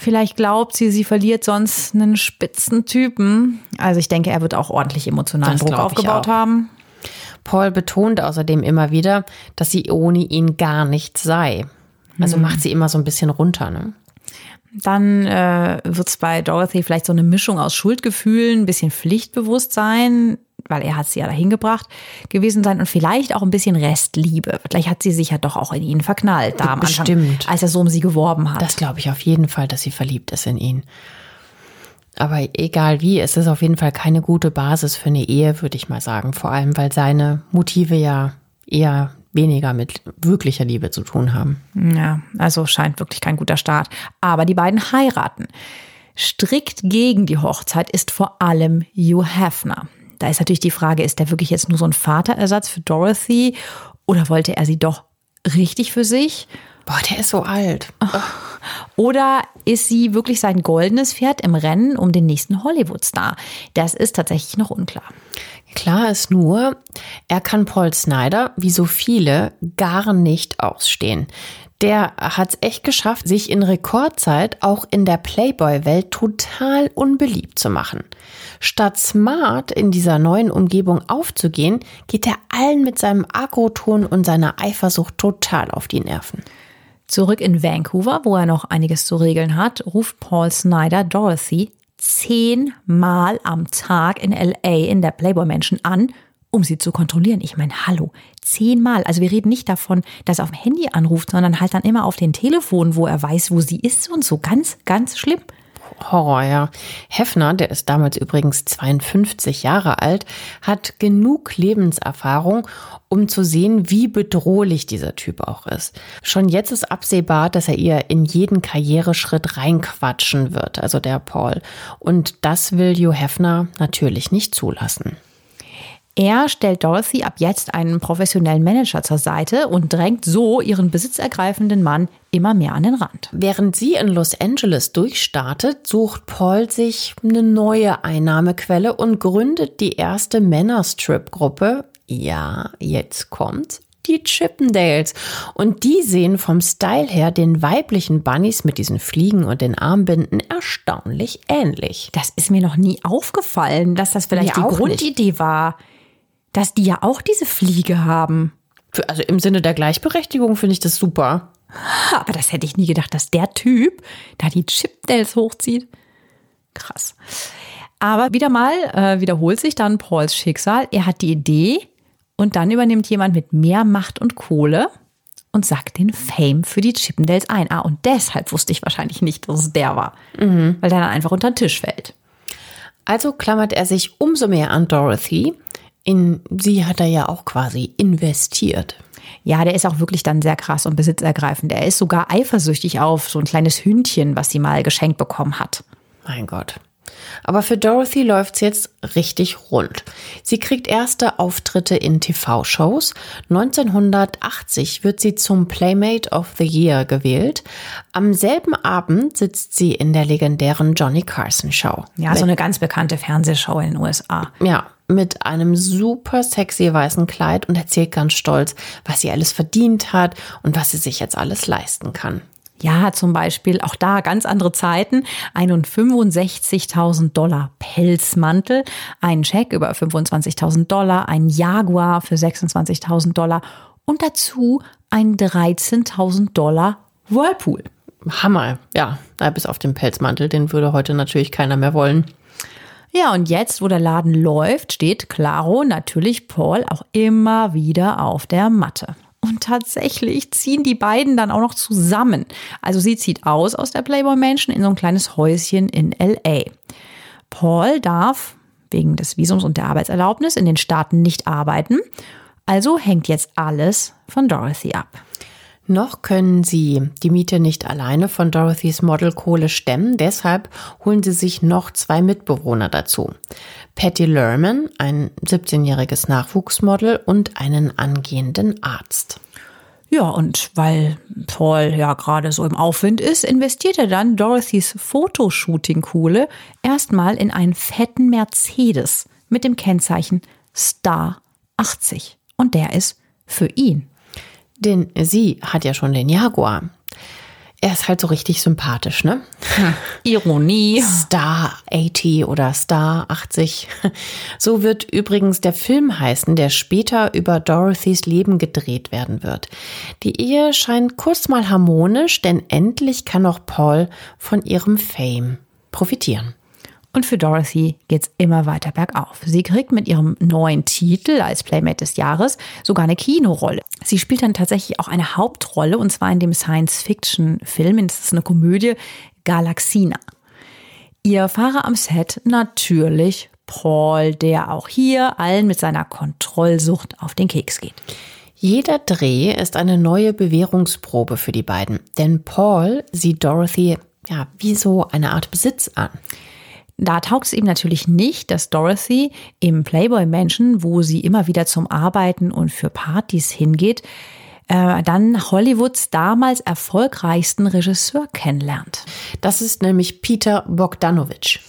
Vielleicht glaubt sie, sie verliert sonst einen spitzen Typen. Also ich denke, er wird auch ordentlich emotionalen Das Druck aufgebaut haben. Paul betont außerdem immer wieder, dass sie ohne ihn gar nichts sei. Also macht sie immer so ein bisschen runter. Ne? Dann äh, wird es bei Dorothy vielleicht so eine Mischung aus Schuldgefühlen, ein bisschen Pflichtbewusstsein, weil er hat sie ja dahin gebracht, gewesen sein und vielleicht auch ein bisschen Restliebe. Vielleicht hat sie sich ja doch auch in ihn verknallt, da am Anfang, Bestimmt. als er so um sie geworben hat. Das glaube ich auf jeden Fall, dass sie verliebt ist in ihn. Aber egal wie, es ist auf jeden Fall keine gute Basis für eine Ehe, würde ich mal sagen. Vor allem, weil seine Motive ja eher weniger mit wirklicher Liebe zu tun haben. Ja, also scheint wirklich kein guter Start. Aber die beiden heiraten. Strikt gegen die Hochzeit ist vor allem Hugh Hefner. Da ist natürlich die Frage, ist der wirklich jetzt nur so ein Vaterersatz für Dorothy oder wollte er sie doch richtig für sich? Boah, der ist so alt. *laughs* Oder ist sie wirklich sein goldenes Pferd im Rennen um den nächsten Hollywood-Star? Das ist tatsächlich noch unklar. Klar ist nur, er kann Paul Snyder, wie so viele, gar nicht ausstehen. Der hat es echt geschafft, sich in Rekordzeit auch in der Playboy-Welt total unbeliebt zu machen. Statt smart in dieser neuen Umgebung aufzugehen, geht er allen mit seinem Agroton und seiner Eifersucht total auf die Nerven. Zurück in Vancouver, wo er noch einiges zu regeln hat, ruft Paul Snyder Dorothy zehnmal am Tag in LA in der Playboy Mansion an, um sie zu kontrollieren. Ich meine, hallo, zehnmal. Also wir reden nicht davon, dass er auf dem Handy anruft, sondern halt dann immer auf den Telefon, wo er weiß, wo sie ist und so. Ganz, ganz schlimm. Horror, ja. Hefner, der ist damals übrigens 52 Jahre alt, hat genug Lebenserfahrung, um zu sehen, wie bedrohlich dieser Typ auch ist. Schon jetzt ist absehbar, dass er ihr in jeden Karriereschritt reinquatschen wird, also der Paul. Und das will Hugh Hefner natürlich nicht zulassen. Er stellt Dorothy ab jetzt einen professionellen Manager zur Seite und drängt so ihren besitzergreifenden Mann immer mehr an den Rand. Während sie in Los Angeles durchstartet, sucht Paul sich eine neue Einnahmequelle und gründet die erste Männerstrip-Gruppe. Ja, jetzt kommt die Chippendales. Und die sehen vom Style her den weiblichen Bunnies mit diesen Fliegen und den Armbinden erstaunlich ähnlich. Das ist mir noch nie aufgefallen, dass das vielleicht Mir die Grundidee war, dass die ja auch diese Fliege haben. Für- Also im Sinne der Gleichberechtigung finde ich das super. Aber das hätte ich nie gedacht, dass der Typ da die Chipdales hochzieht. Krass. Aber wieder mal äh, wiederholt sich dann Pauls Schicksal. Er hat die Idee und dann übernimmt jemand mit mehr Macht und Kohle und sagt den Fame für die Chippendales ein. Ah, und deshalb wusste ich wahrscheinlich nicht, dass es der war. Weil der dann einfach unter den Tisch fällt. Also klammert er sich umso mehr an Dorothy. In sie hat er ja auch quasi investiert. Ja, der ist auch wirklich dann sehr krass und besitzergreifend. Er ist sogar eifersüchtig auf so ein kleines Hündchen, was sie mal geschenkt bekommen hat. Mein Gott. Aber für Dorothy läuft's jetzt richtig rund. Sie kriegt erste Auftritte in TV-Shows. 1980 wird sie zum Playmate of the Year gewählt. Am selben Abend sitzt sie in der legendären Johnny Carson Show. Ja, so eine ganz bekannte Fernsehshow in den USA. Ja, mit einem super sexy weißen Kleid und erzählt ganz stolz, was sie alles verdient hat und was sie sich jetzt alles leisten kann. Ja, zum Beispiel auch da ganz andere Zeiten. Einen 65.000 Dollar Pelzmantel, einen Scheck über 25.000 Dollar, ein Jaguar für 26.000 Dollar und dazu ein 13.000 Dollar Whirlpool. Hammer, ja, bis auf den Pelzmantel, den würde heute natürlich keiner mehr wollen. Ja, und jetzt, wo der Laden läuft, steht Claro natürlich Paul auch immer wieder auf der Matte. Und tatsächlich ziehen die beiden dann auch noch zusammen. Also sie zieht aus aus der Playboy Mansion in so ein kleines Häuschen in LA. Paul darf wegen des Visums und der Arbeitserlaubnis in den Staaten nicht arbeiten. Also hängt jetzt alles von Dorothy ab. Noch können sie die Miete nicht alleine von Dorothys Modelkohle stemmen, deshalb holen sie sich noch zwei Mitbewohner dazu. Patty Lerman, ein 17-jähriges Nachwuchsmodel und einen angehenden Arzt. Ja, und weil Paul ja gerade so im Aufwind ist, investiert er dann Dorothys Fotoshooting-Kohle erstmal in einen fetten Mercedes mit dem Kennzeichen Star 80. Und der ist für ihn. Denn sie hat ja schon den Jaguar. Er ist halt so richtig sympathisch, ne? Hm. Ironie. Star 80 oder Star 80. So wird übrigens der Film heißen, der später über Dorothys Leben gedreht werden wird. Die Ehe scheint kurz mal harmonisch, denn endlich kann auch Paul von ihrem Fame profitieren. Und für Dorothy geht's immer weiter bergauf. Sie kriegt mit ihrem neuen Titel als Playmate des Jahres sogar eine Kinorolle. Sie spielt dann tatsächlich auch eine Hauptrolle und zwar in dem Science-Fiction-Film, das ist eine Komödie, Galaxina. Ihr Fahrer am Set natürlich Paul, der auch hier allen mit seiner Kontrollsucht auf den Keks geht. Jeder Dreh ist eine neue Bewährungsprobe für die beiden, denn Paul sieht Dorothy ja wie so eine Art Besitz an. Da taugt es ihm natürlich nicht, dass Dorothy im Playboy Mansion, wo sie immer wieder zum Arbeiten und für Partys hingeht, äh, dann Hollywoods damals erfolgreichsten Regisseur kennenlernt. Das ist nämlich Peter Bogdanovich.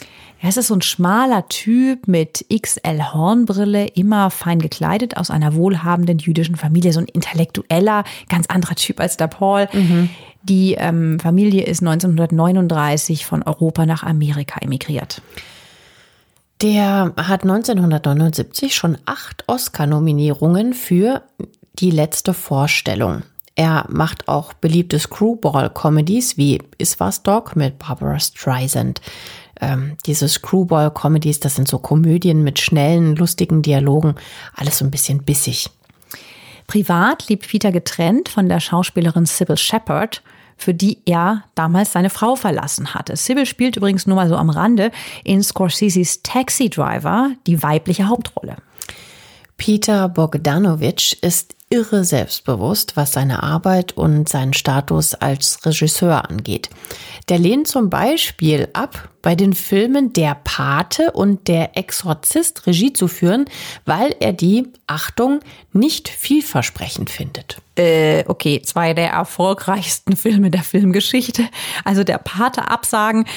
Er ist so ein schmaler Typ mit XL Hornbrille, immer fein gekleidet aus einer wohlhabenden jüdischen Familie, so ein intellektueller, ganz anderer Typ als der Paul. Mhm. Die ähm, Familie ist 1939 von Europa nach Amerika emigriert. Der hat 1979 schon acht Oscar-Nominierungen für die letzte Vorstellung. Er macht auch beliebte Screwball-Comedies wie Is was Dog mit Barbara Streisand. Ähm, diese Screwball-Comedies, das sind so Komödien mit schnellen, lustigen Dialogen, alles so ein bisschen bissig. Privat lebt Peter getrennt von der Schauspielerin Sybil Shepard, für die er damals seine Frau verlassen hatte. Sybil spielt übrigens nur mal so am Rande in Scorseses Taxi Driver die weibliche Hauptrolle. Peter Bogdanovich ist irre selbstbewusst, was seine Arbeit und seinen Status als Regisseur angeht. Der lehnt zum Beispiel ab, bei den Filmen Der Pate und Der Exorzist Regie zu führen, weil er die, Achtung, nicht vielversprechend findet. Äh, okay, zwei der erfolgreichsten Filme der Filmgeschichte. Also Der Pate absagen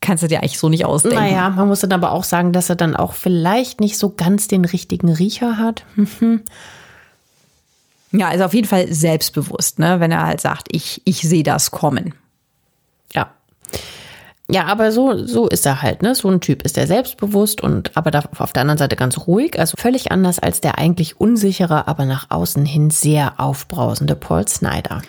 kannst du dir eigentlich so nicht ausdenken. Naja, man muss dann aber auch sagen, dass er dann auch vielleicht nicht so ganz den richtigen Riecher hat. *laughs* Ja, also auf jeden Fall selbstbewusst, ne? wenn er halt sagt, ich, ich sehe das kommen. Ja. Ja, aber so, so ist er halt, ne? So ein Typ ist er selbstbewusst und aber auf der anderen Seite ganz ruhig, also völlig anders als der eigentlich unsichere, aber nach außen hin sehr aufbrausende Paul Snyder.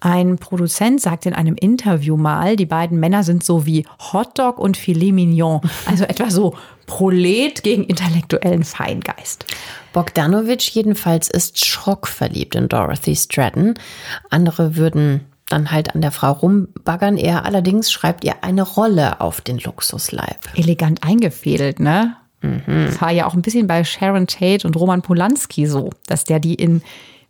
Ein Produzent sagt in einem Interview mal, die beiden Männer sind so wie Hotdog und Filet Mignon, also etwa so Prolet gegen intellektuellen Feingeist. Bogdanovich jedenfalls ist schockverliebt in Dorothy Stratton. Andere würden dann halt an der Frau rumbaggern. Er allerdings schreibt ihr eine Rolle auf den Luxusleib. Elegant eingefädelt, ne? Mhm. Das war ja auch ein bisschen bei Sharon Tate und Roman Polanski so, dass der die in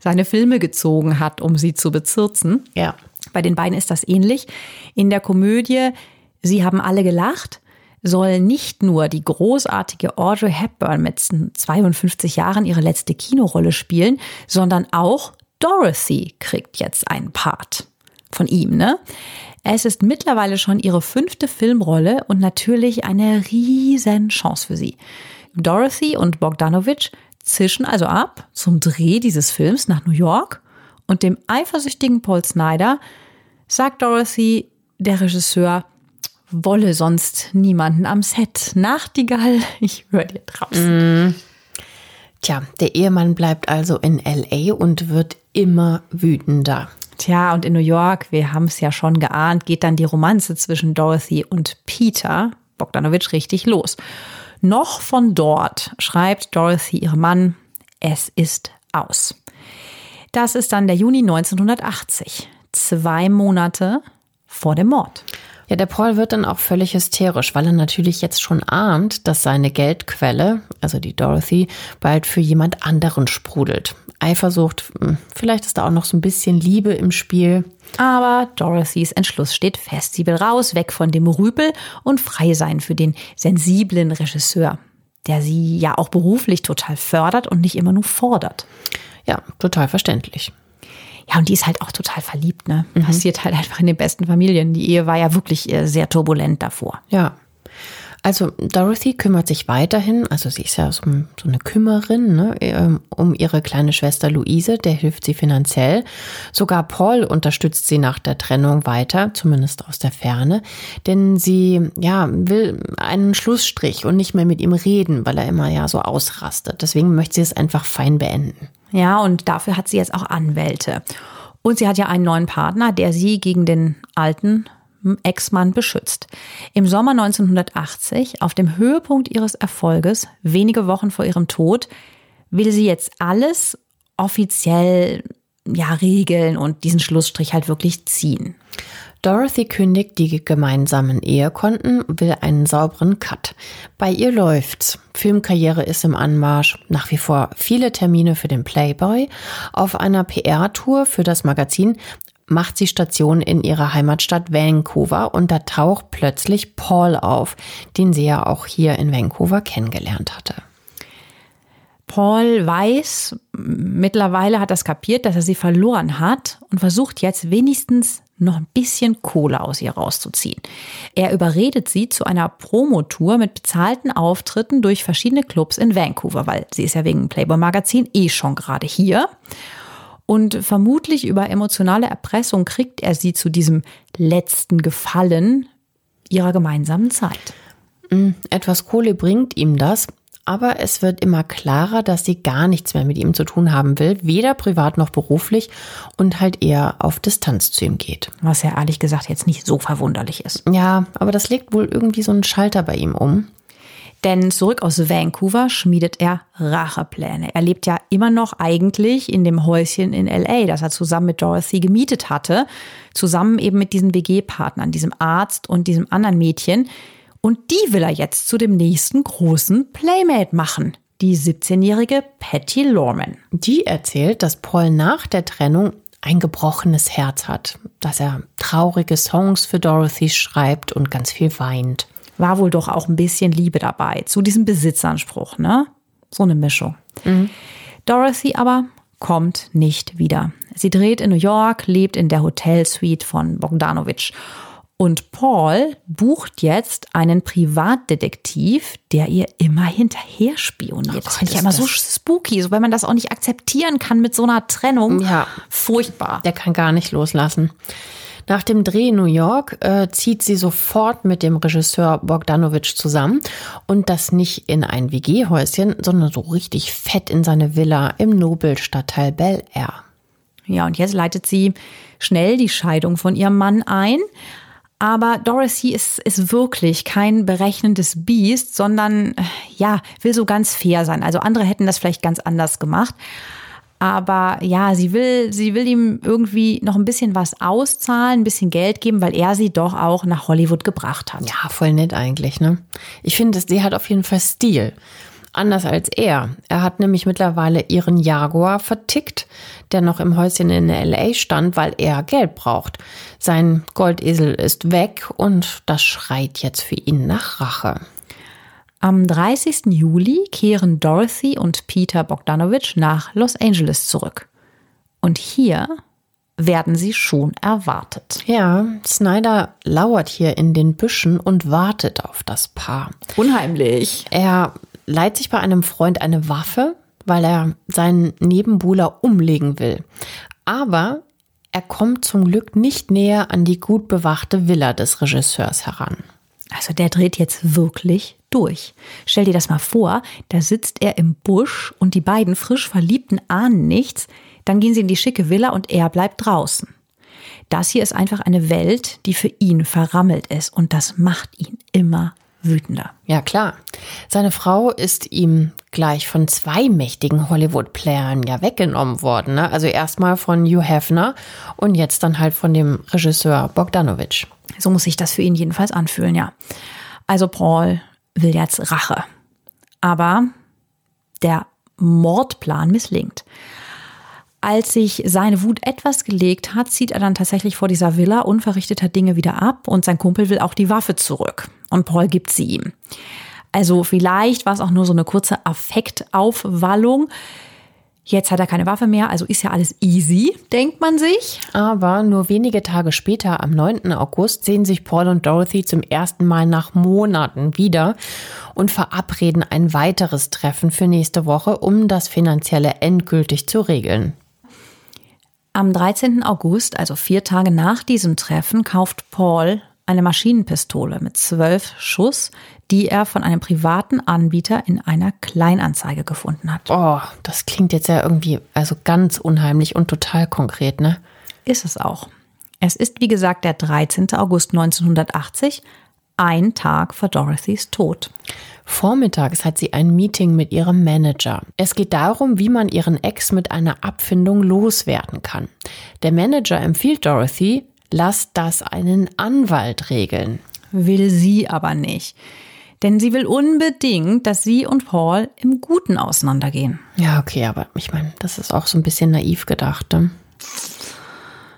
seine Filme gezogen hat, um sie zu bezirzen. Ja. Bei den beiden ist das ähnlich. In der Komödie Sie haben alle gelacht soll nicht nur die großartige Audrey Hepburn mit 52 Jahren ihre letzte Kinorolle spielen, sondern auch Dorothy kriegt jetzt einen Part von ihm, ne? Es ist mittlerweile schon ihre fünfte Filmrolle und natürlich eine riesen Chance für sie. Dorothy und Bogdanovich zischen also ab zum Dreh dieses Films nach New York und dem eifersüchtigen Paul Snyder sagt Dorothy, der Regisseur, wolle sonst niemanden am Set. Nachtigall, *laughs* ich höre dir draußen. Mm. Tja, der Ehemann bleibt also in LA und wird immer wütender. Tja, und in New York, wir haben es ja schon geahnt, geht dann die Romanze zwischen Dorothy und Peter Bogdanovich richtig los. Noch von dort schreibt Dorothy ihrem Mann, es ist aus. Das ist dann der Juni 1980, zwei Monate vor dem Mord. Ja, der Paul wird dann auch völlig hysterisch, weil er natürlich jetzt schon ahnt, dass seine Geldquelle, also die Dorothy, bald für jemand anderen sprudelt. Eifersucht, hm, vielleicht ist da auch noch so ein bisschen Liebe im Spiel. Aber Dorothys Entschluss steht fest. Sie will raus, weg von dem Rüpel und frei sein für den sensiblen Regisseur, der sie ja auch beruflich total fördert und nicht immer nur fordert. Ja, total verständlich. Ja, und die ist halt auch total verliebt, ne? Mhm. Passiert halt einfach in den besten Familien. Die Ehe war ja wirklich äh, sehr turbulent davor. Ja. Also Dorothy kümmert sich weiterhin, also sie ist ja so, so eine Kümmerin, ne, ähm, um ihre kleine Schwester Luise, der hilft sie finanziell. Sogar Paul unterstützt sie nach der Trennung weiter, zumindest aus der Ferne, denn sie ja will einen Schlussstrich und nicht mehr mit ihm reden, weil er immer ja so ausrastet. Deswegen möchte sie es einfach fein beenden. Ja, und dafür hat sie jetzt auch Anwälte. Und sie hat ja einen neuen Partner, der sie gegen den alten Ex-Mann beschützt. Im Sommer 1980, auf dem Höhepunkt ihres Erfolges, wenige Wochen vor ihrem Tod, will sie jetzt alles offiziell ja regeln und diesen Schlussstrich halt wirklich ziehen. Dorothy kündigt die gemeinsamen Ehekonten, will einen sauberen Cut. Bei ihr läuft's. Filmkarriere ist im Anmarsch, nach wie vor viele Termine für den Playboy. Auf einer PR-Tour für das Magazin macht sie Station in ihrer Heimatstadt Vancouver und da taucht plötzlich Paul auf, den sie ja auch hier in Vancouver kennengelernt hatte. Paul weiß, mittlerweile hat er es kapiert, dass er sie verloren hat und versucht jetzt wenigstens noch ein bisschen Kohle aus ihr rauszuziehen. Er überredet sie zu einer Promotour mit bezahlten Auftritten durch verschiedene Clubs in Vancouver, weil sie ist ja wegen Playboy Magazin eh schon gerade hier. Und vermutlich über emotionale Erpressung kriegt er sie zu diesem letzten Gefallen ihrer gemeinsamen Zeit. Hm, etwas Kohle bringt ihm das, aber es wird immer klarer, dass sie gar nichts mehr mit ihm zu tun haben will, weder privat noch beruflich und halt eher auf Distanz zu ihm geht. Was ja ehrlich gesagt jetzt nicht so verwunderlich ist. Ja, aber das legt wohl irgendwie so einen Schalter bei ihm um. Denn zurück aus Vancouver schmiedet er Rachepläne. Er lebt ja immer noch eigentlich in dem Häuschen in LA, das er zusammen mit Dorothy gemietet hatte. Zusammen eben mit diesen WG-Partnern, diesem Arzt und diesem anderen Mädchen. Und die will er jetzt zu dem nächsten großen Playmate machen. Die 17-jährige Patty Lorman. Die erzählt, dass Paul nach der Trennung ein gebrochenes Herz hat, dass er traurige Songs für Dorothy schreibt und ganz viel weint. War wohl doch auch ein bisschen Liebe dabei zu diesem Besitzanspruch, ne? So eine Mischung. Mhm. Dorothy aber kommt nicht wieder. Sie dreht in New York, lebt in der Hotelsuite von Bogdanovich und Paul bucht jetzt einen Privatdetektiv, der ihr immer hinterher spioniert. Oh das finde ich ja immer so spooky, so wenn man das auch nicht akzeptieren kann mit so einer Trennung. Ja. Furchtbar. Der kann gar nicht loslassen. Nach dem Dreh in New York äh, zieht sie sofort mit dem Regisseur Bogdanovich zusammen und das nicht in ein WG-Häuschen, sondern so richtig fett in seine Villa im Nobelstadtteil Bel Air. Ja, und jetzt leitet sie schnell die Scheidung von ihrem Mann ein. Aber Dorothy ist, ist wirklich kein berechnendes Biest, sondern ja, will so ganz fair sein. Also andere hätten das vielleicht ganz anders gemacht. Aber ja, sie will, sie will ihm irgendwie noch ein bisschen was auszahlen, ein bisschen Geld geben, weil er sie doch auch nach Hollywood gebracht hat. Ja, voll nett eigentlich, ne? Ich finde, sie hat auf jeden Fall Stil. Anders als er. Er hat nämlich mittlerweile ihren Jaguar vertickt, der noch im Häuschen in LA stand, weil er Geld braucht. Sein Goldesel ist weg und das schreit jetzt für ihn nach Rache. Am 30. Juli kehren Dorothy und Peter Bogdanovich nach Los Angeles zurück. Und hier werden sie schon erwartet. Ja, Snyder lauert hier in den Büschen und wartet auf das Paar. Unheimlich. Er leiht sich bei einem Freund eine Waffe, weil er seinen Nebenbuhler umlegen will. Aber er kommt zum Glück nicht näher an die gut bewachte Villa des Regisseurs heran. Also der dreht jetzt wirklich durch. Stell dir das mal vor, da sitzt er im Busch und die beiden frisch Verliebten ahnen nichts. Dann gehen sie in die schicke Villa und er bleibt draußen. Das hier ist einfach eine Welt, die für ihn verrammelt ist und das macht ihn immer wütender. Ja, klar. Seine Frau ist ihm gleich von zwei mächtigen Hollywood-Playern ja weggenommen worden. Ne? Also erstmal von Hugh Hefner und jetzt dann halt von dem Regisseur Bogdanovich. So muss sich das für ihn jedenfalls anfühlen, ja. Also Paul will jetzt Rache. Aber der Mordplan misslingt. Als sich seine Wut etwas gelegt hat, zieht er dann tatsächlich vor dieser Villa unverrichteter Dinge wieder ab und sein Kumpel will auch die Waffe zurück. Und Paul gibt sie ihm. Also vielleicht war es auch nur so eine kurze Affektaufwallung. Jetzt hat er keine Waffe mehr, also ist ja alles easy, denkt man sich. Aber nur wenige Tage später, am 9. August, sehen sich Paul und Dorothy zum ersten Mal nach Monaten wieder und verabreden ein weiteres Treffen für nächste Woche, um das Finanzielle endgültig zu regeln. Am 13. August, also vier Tage nach diesem Treffen, kauft Paul eine Maschinenpistole mit zwölf Schuss, die er von einem privaten Anbieter in einer Kleinanzeige gefunden hat. Oh, das klingt jetzt ja irgendwie also ganz unheimlich und total konkret, ne? Ist es auch. Es ist, wie gesagt, der 13. August 1980, ein Tag vor Dorothys Tod. Vormittags hat sie ein Meeting mit ihrem Manager. Es geht darum, wie man ihren Ex mit einer Abfindung loswerden kann. Der Manager empfiehlt Dorothy, lass das einen Anwalt regeln. Will sie aber nicht. Denn sie will unbedingt, dass sie und Paul im Guten auseinandergehen. Ja, okay, aber ich meine, das ist auch so ein bisschen naiv gedacht. Ne?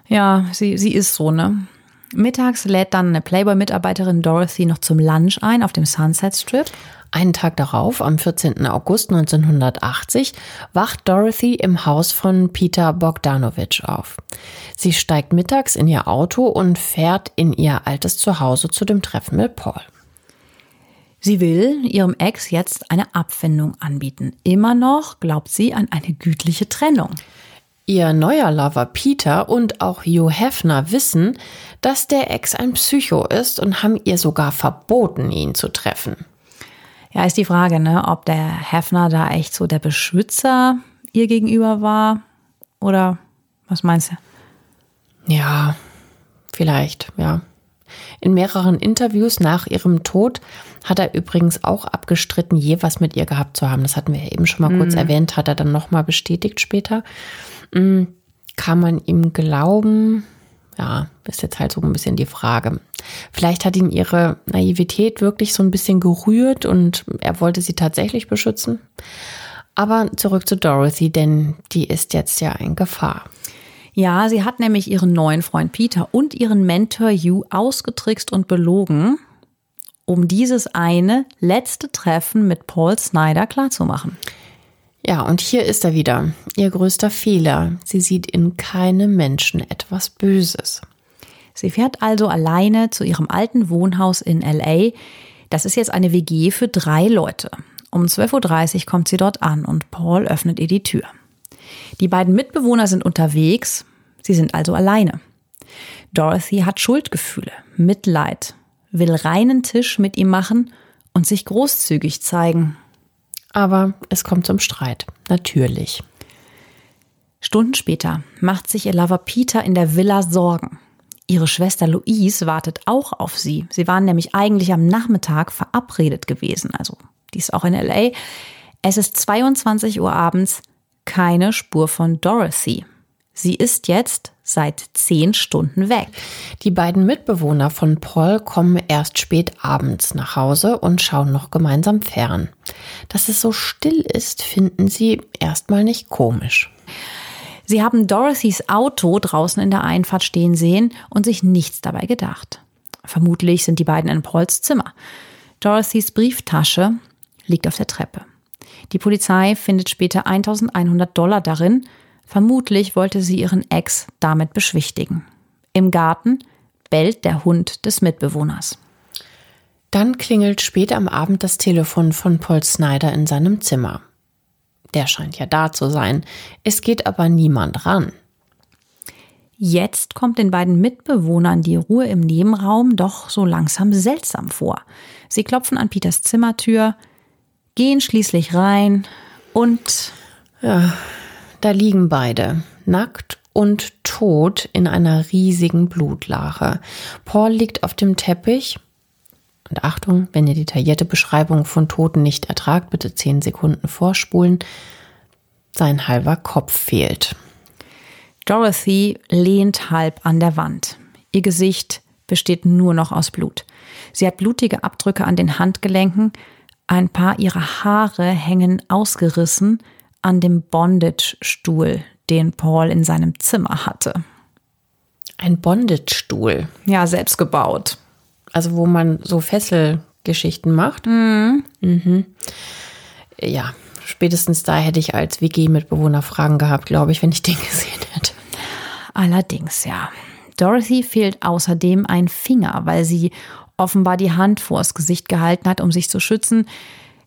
Ja, sie, sie ist so, ne? Mittags lädt dann eine Playboy-Mitarbeiterin Dorothy noch zum Lunch ein auf dem Sunset Strip. Einen Tag darauf, am 14. August 1980, wacht Dorothy im Haus von Peter Bogdanovich auf. Sie steigt mittags in ihr Auto und fährt in ihr altes Zuhause zu dem Treffen mit Paul. Sie will ihrem Ex jetzt eine Abfindung anbieten. Immer noch glaubt sie an eine gütliche Trennung. Ihr neuer Lover Peter und auch Hugh Hefner wissen, dass der Ex ein Psycho ist und haben ihr sogar verboten, ihn zu treffen. Ja, ist die Frage, ne, ob der Hefner da echt so der Beschützer ihr gegenüber war oder was meinst du? Ja, vielleicht, ja. In mehreren Interviews nach ihrem Tod hat er übrigens auch abgestritten, je was mit ihr gehabt zu haben. Das hatten wir eben schon mal kurz mhm. erwähnt, hat er dann nochmal bestätigt später. Mm, kann man ihm glauben? Ja, ist jetzt halt so ein bisschen die Frage. Vielleicht hat ihn ihre Naivität wirklich so ein bisschen gerührt und er wollte sie tatsächlich beschützen. Aber zurück zu Dorothy, denn die ist jetzt ja in Gefahr. Ja, sie hat nämlich ihren neuen Freund Peter und ihren Mentor Hugh ausgetrickst und belogen, um dieses eine letzte Treffen mit Paul Snyder klarzumachen. Ja, und hier ist er wieder. Ihr größter Fehler. Sie sieht in keinem Menschen etwas Böses. Sie fährt also alleine zu ihrem alten Wohnhaus in LA. Das ist jetzt eine WG für drei Leute. Um 12.30 Uhr kommt sie dort an und Paul öffnet ihr die Tür. Die beiden Mitbewohner sind unterwegs. Sie sind also alleine. Dorothy hat Schuldgefühle, Mitleid, will reinen Tisch mit ihm machen und sich großzügig zeigen. Aber es kommt zum Streit, natürlich. Stunden später macht sich ihr Lover Peter in der Villa Sorgen. Ihre Schwester Louise wartet auch auf sie. Sie waren nämlich eigentlich am Nachmittag verabredet gewesen. Also, die ist auch in LA. Es ist 22 Uhr abends, keine Spur von Dorothy. Sie ist jetzt seit zehn Stunden weg. Die beiden Mitbewohner von Paul kommen erst spät abends nach Hause und schauen noch gemeinsam fern. Dass es so still ist, finden sie erstmal nicht komisch. Sie haben Dorothys Auto draußen in der Einfahrt stehen sehen und sich nichts dabei gedacht. Vermutlich sind die beiden in Pauls Zimmer. Dorothys Brieftasche liegt auf der Treppe. Die Polizei findet später 1100 Dollar darin. Vermutlich wollte sie ihren Ex damit beschwichtigen. Im Garten bellt der Hund des Mitbewohners. Dann klingelt spät am Abend das Telefon von Paul Snyder in seinem Zimmer. Der scheint ja da zu sein. Es geht aber niemand ran. Jetzt kommt den beiden Mitbewohnern die Ruhe im Nebenraum doch so langsam seltsam vor. Sie klopfen an Peters Zimmertür, gehen schließlich rein und. Ja, da liegen beide, nackt und tot in einer riesigen Blutlache. Paul liegt auf dem Teppich. Und Achtung, wenn ihr detaillierte Beschreibungen von Toten nicht ertragt, bitte zehn Sekunden vorspulen. Sein halber Kopf fehlt. Dorothy lehnt halb an der Wand. Ihr Gesicht besteht nur noch aus Blut. Sie hat blutige Abdrücke an den Handgelenken, ein paar ihrer Haare hängen ausgerissen an dem Bondage-Stuhl, den Paul in seinem Zimmer hatte. Ein Bondage-Stuhl? Ja, selbst gebaut. Also wo man so Fesselgeschichten macht? Mhm. Mhm. Ja, spätestens da hätte ich als WG-Mitbewohner Fragen gehabt, glaube ich, wenn ich den *laughs* gesehen hätte. Allerdings, ja. Dorothy fehlt außerdem ein Finger, weil sie offenbar die Hand vors Gesicht gehalten hat, um sich zu schützen.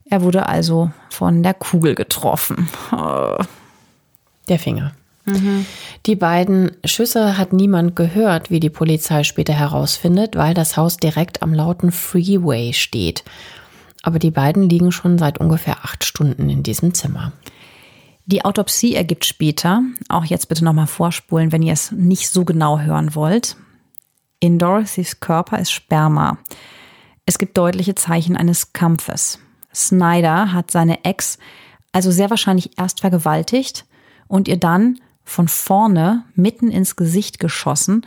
Er wurde also von der Kugel getroffen. Der Finger. Mhm. Die beiden Schüsse hat niemand gehört, wie die Polizei später herausfindet, weil das Haus direkt am lauten Freeway steht. Aber die beiden liegen schon seit ungefähr acht Stunden in diesem Zimmer. Die Autopsie ergibt später, auch jetzt bitte nochmal vorspulen, wenn ihr es nicht so genau hören wollt, in Dorothys Körper ist Sperma. Es gibt deutliche Zeichen eines Kampfes. Snyder hat seine Ex also sehr wahrscheinlich erst vergewaltigt und ihr dann von vorne mitten ins Gesicht geschossen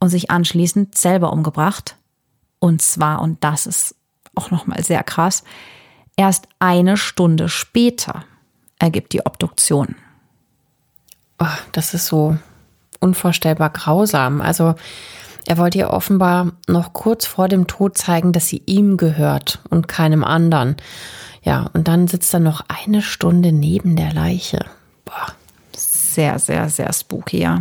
und sich anschließend selber umgebracht. Und zwar, und das ist auch nochmal sehr krass, erst eine Stunde später ergibt die Obduktion. Oh, das ist so unvorstellbar grausam. Also er wollte ihr offenbar noch kurz vor dem Tod zeigen, dass sie ihm gehört und keinem anderen. Ja, und dann sitzt er noch eine Stunde neben der Leiche. Boah. Sehr, sehr, sehr spooky, ja.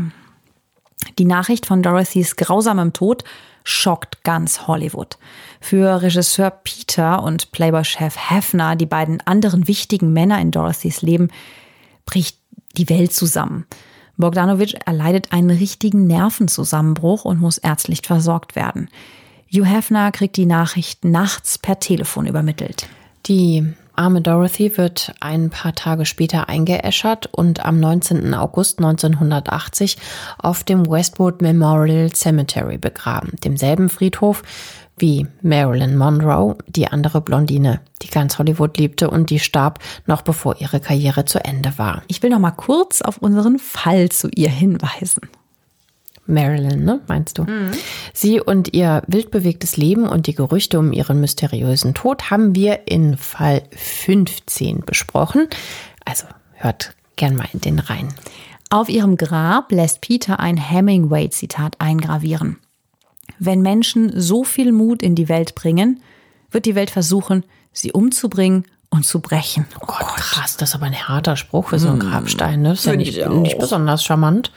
Die Nachricht von Dorothys grausamem Tod schockt ganz Hollywood. Für Regisseur Peter und Playboy-Chef Hefner, die beiden anderen wichtigen Männer in Dorothys Leben, bricht die Welt zusammen. Bogdanovic erleidet einen richtigen Nervenzusammenbruch und muss ärztlich versorgt werden. Hugh Hefner kriegt die Nachricht nachts per Telefon übermittelt. Die arme Dorothy wird ein paar Tage später eingeäschert und am 19. August 1980 auf dem Westwood Memorial Cemetery begraben, demselben Friedhof, wie Marilyn Monroe, die andere Blondine, die ganz Hollywood liebte und die starb noch bevor ihre Karriere zu Ende war. Ich will noch mal kurz auf unseren Fall zu ihr hinweisen. Marilyn, ne, meinst du? Mhm. Sie und ihr wildbewegtes Leben und die Gerüchte um ihren mysteriösen Tod haben wir in Fall 15 besprochen. Also hört gern mal in den rein. Auf ihrem Grab lässt Peter ein Hemingway-Zitat eingravieren. Wenn Menschen so viel Mut in die Welt bringen, wird die Welt versuchen, sie umzubringen und zu brechen. Oh Gott, krass, das ist aber ein harter Spruch für so einen hm. Grabstein. Ne? Das ist ja nicht, nicht besonders charmant.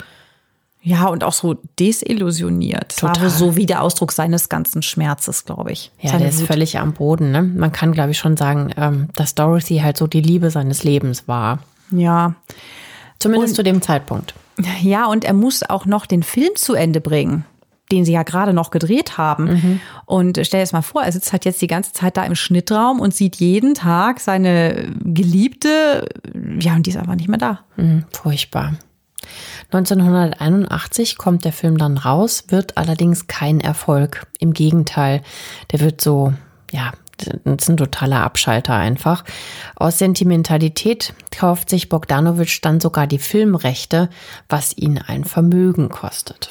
Ja, und auch so desillusioniert. Total. War so wie der Ausdruck seines ganzen Schmerzes, glaube ich. Ja, Seine der ist Wut. völlig am Boden. Ne? Man kann, glaube ich, schon sagen, ähm, dass Dorothy halt so die Liebe seines Lebens war. Ja. Zumindest und, zu dem Zeitpunkt. Ja, und er muss auch noch den Film zu Ende bringen den sie ja gerade noch gedreht haben. Mhm. Und stell dir das mal vor, er sitzt halt jetzt die ganze Zeit da im Schnittraum und sieht jeden Tag seine Geliebte. Ja, und die ist einfach nicht mehr da. Mhm, furchtbar. 1981 kommt der Film dann raus, wird allerdings kein Erfolg. Im Gegenteil, der wird so, ja, das ist ein totaler Abschalter einfach. Aus Sentimentalität kauft sich Bogdanovich dann sogar die Filmrechte, was ihn ein Vermögen kostet.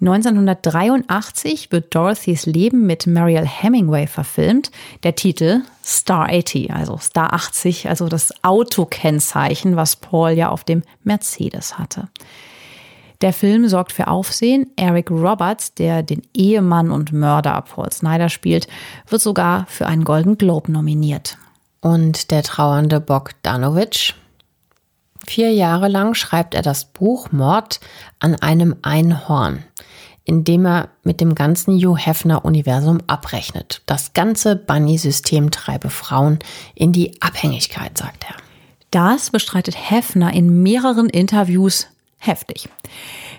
1983 wird Dorothys Leben mit Mariel Hemingway verfilmt. Der Titel Star 80, also Star 80, also das Autokennzeichen, was Paul ja auf dem Mercedes hatte. Der Film sorgt für Aufsehen. Eric Roberts, der den Ehemann und Mörder Paul Snyder spielt, wird sogar für einen Golden Globe nominiert. Und der trauernde Bogdanovich? Vier Jahre lang schreibt er das Buch Mord an einem Einhorn, in dem er mit dem ganzen Hugh Hefner-Universum abrechnet. Das ganze Bunny-System treibe Frauen in die Abhängigkeit, sagt er. Das bestreitet Hefner in mehreren Interviews heftig.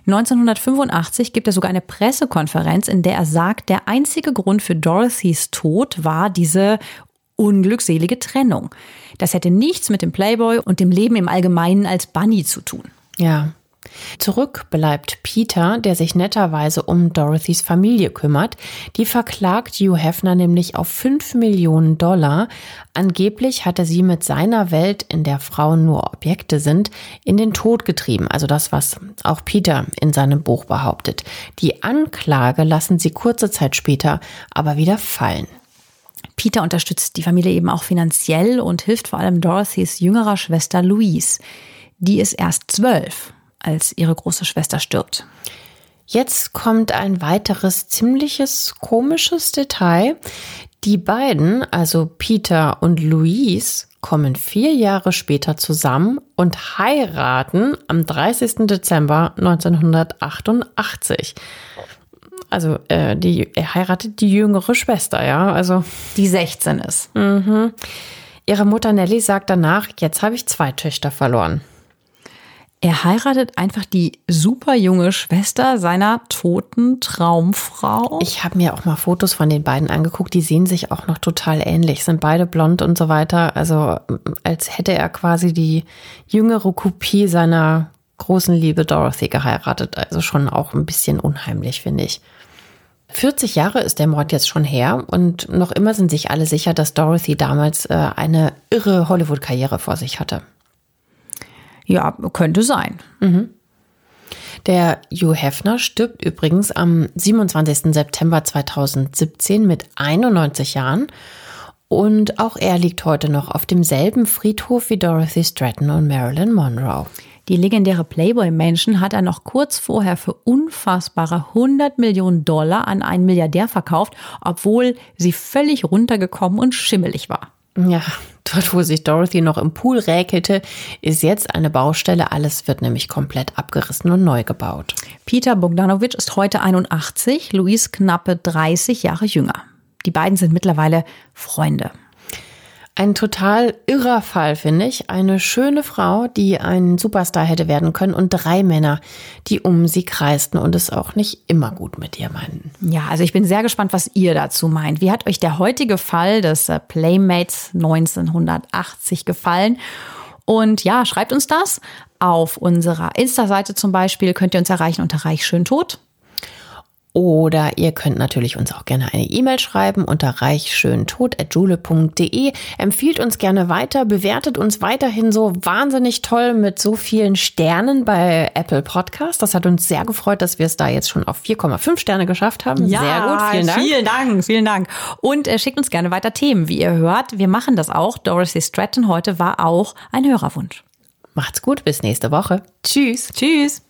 1985 gibt er sogar eine Pressekonferenz, in der er sagt, der einzige Grund für Dorothys Tod war diese unglückselige Trennung. Das hätte nichts mit dem Playboy und dem Leben im Allgemeinen als Bunny zu tun. Ja, Zurück bleibt Peter, der sich netterweise um Dorothys Familie kümmert. Die verklagt Hugh Hefner nämlich auf 5 Millionen Dollar. Angeblich hat er sie mit seiner Welt, in der Frauen nur Objekte sind, in den Tod getrieben. Also das, was auch Peter in seinem Buch behauptet. Die Anklage lassen sie kurze Zeit später aber wieder fallen. Peter unterstützt die Familie eben auch finanziell und hilft vor allem Dorothys jüngerer Schwester Louise. Die ist erst zwölf als ihre große Schwester stirbt. Jetzt kommt ein weiteres ziemliches komisches Detail. Die beiden, also Peter und Louise, kommen vier Jahre später zusammen und heiraten am 30. Dezember 1988. Also äh, die, er heiratet die jüngere Schwester, ja, also die 16 ist. Mhm. Ihre Mutter Nelly sagt danach, jetzt habe ich zwei Töchter verloren. Er heiratet einfach die super junge Schwester seiner toten Traumfrau. Ich habe mir auch mal Fotos von den beiden angeguckt. Die sehen sich auch noch total ähnlich, sind beide blond und so weiter. Also als hätte er quasi die jüngere Kopie seiner großen Liebe Dorothy geheiratet. Also schon auch ein bisschen unheimlich, finde ich. 40 Jahre ist der Mord jetzt schon her und noch immer sind sich alle sicher, dass Dorothy damals äh, eine irre Hollywood-Karriere vor sich hatte. Ja, könnte sein. Mhm. Der Hugh Hefner stirbt übrigens am 27. September 2017 mit 91 Jahren. Und auch er liegt heute noch auf demselben Friedhof wie Dorothy Stratton und Marilyn Monroe. Die legendäre Playboy-Menschen hat er noch kurz vorher für unfassbare 100 Millionen Dollar an einen Milliardär verkauft, obwohl sie völlig runtergekommen und schimmelig war. Ja, dort, wo sich Dorothy noch im Pool räkelte, ist jetzt eine Baustelle. Alles wird nämlich komplett abgerissen und neu gebaut. Peter Bogdanovich ist heute 81, Luis knappe 30 Jahre jünger. Die beiden sind mittlerweile Freunde. Ein total irrer Fall, finde ich. Eine schöne Frau, die ein Superstar hätte werden können und drei Männer, die um sie kreisten und es auch nicht immer gut mit ihr meinten. Ja, also ich bin sehr gespannt, was ihr dazu meint. Wie hat euch der heutige Fall des äh, Playmates 1980 gefallen? Und ja, schreibt uns das. Auf unserer Insta-Seite zum Beispiel könnt ihr uns erreichen unter Reich schön tot. Oder ihr könnt natürlich uns auch gerne eine E-Mail schreiben unter reichschöntod.jule.de. Empfiehlt uns gerne weiter, bewertet uns weiterhin so wahnsinnig toll mit so vielen Sternen bei Apple Podcast. Das hat uns sehr gefreut, dass wir es da jetzt schon auf 4,5 Sterne geschafft haben. Ja, sehr gut, vielen Dank. Vielen Dank, vielen Dank. Und äh, schickt uns gerne weiter Themen, wie ihr hört. Wir machen das auch. Dorothy Stratton heute war auch ein Hörerwunsch. Macht's gut, bis nächste Woche. Tschüss. Tschüss.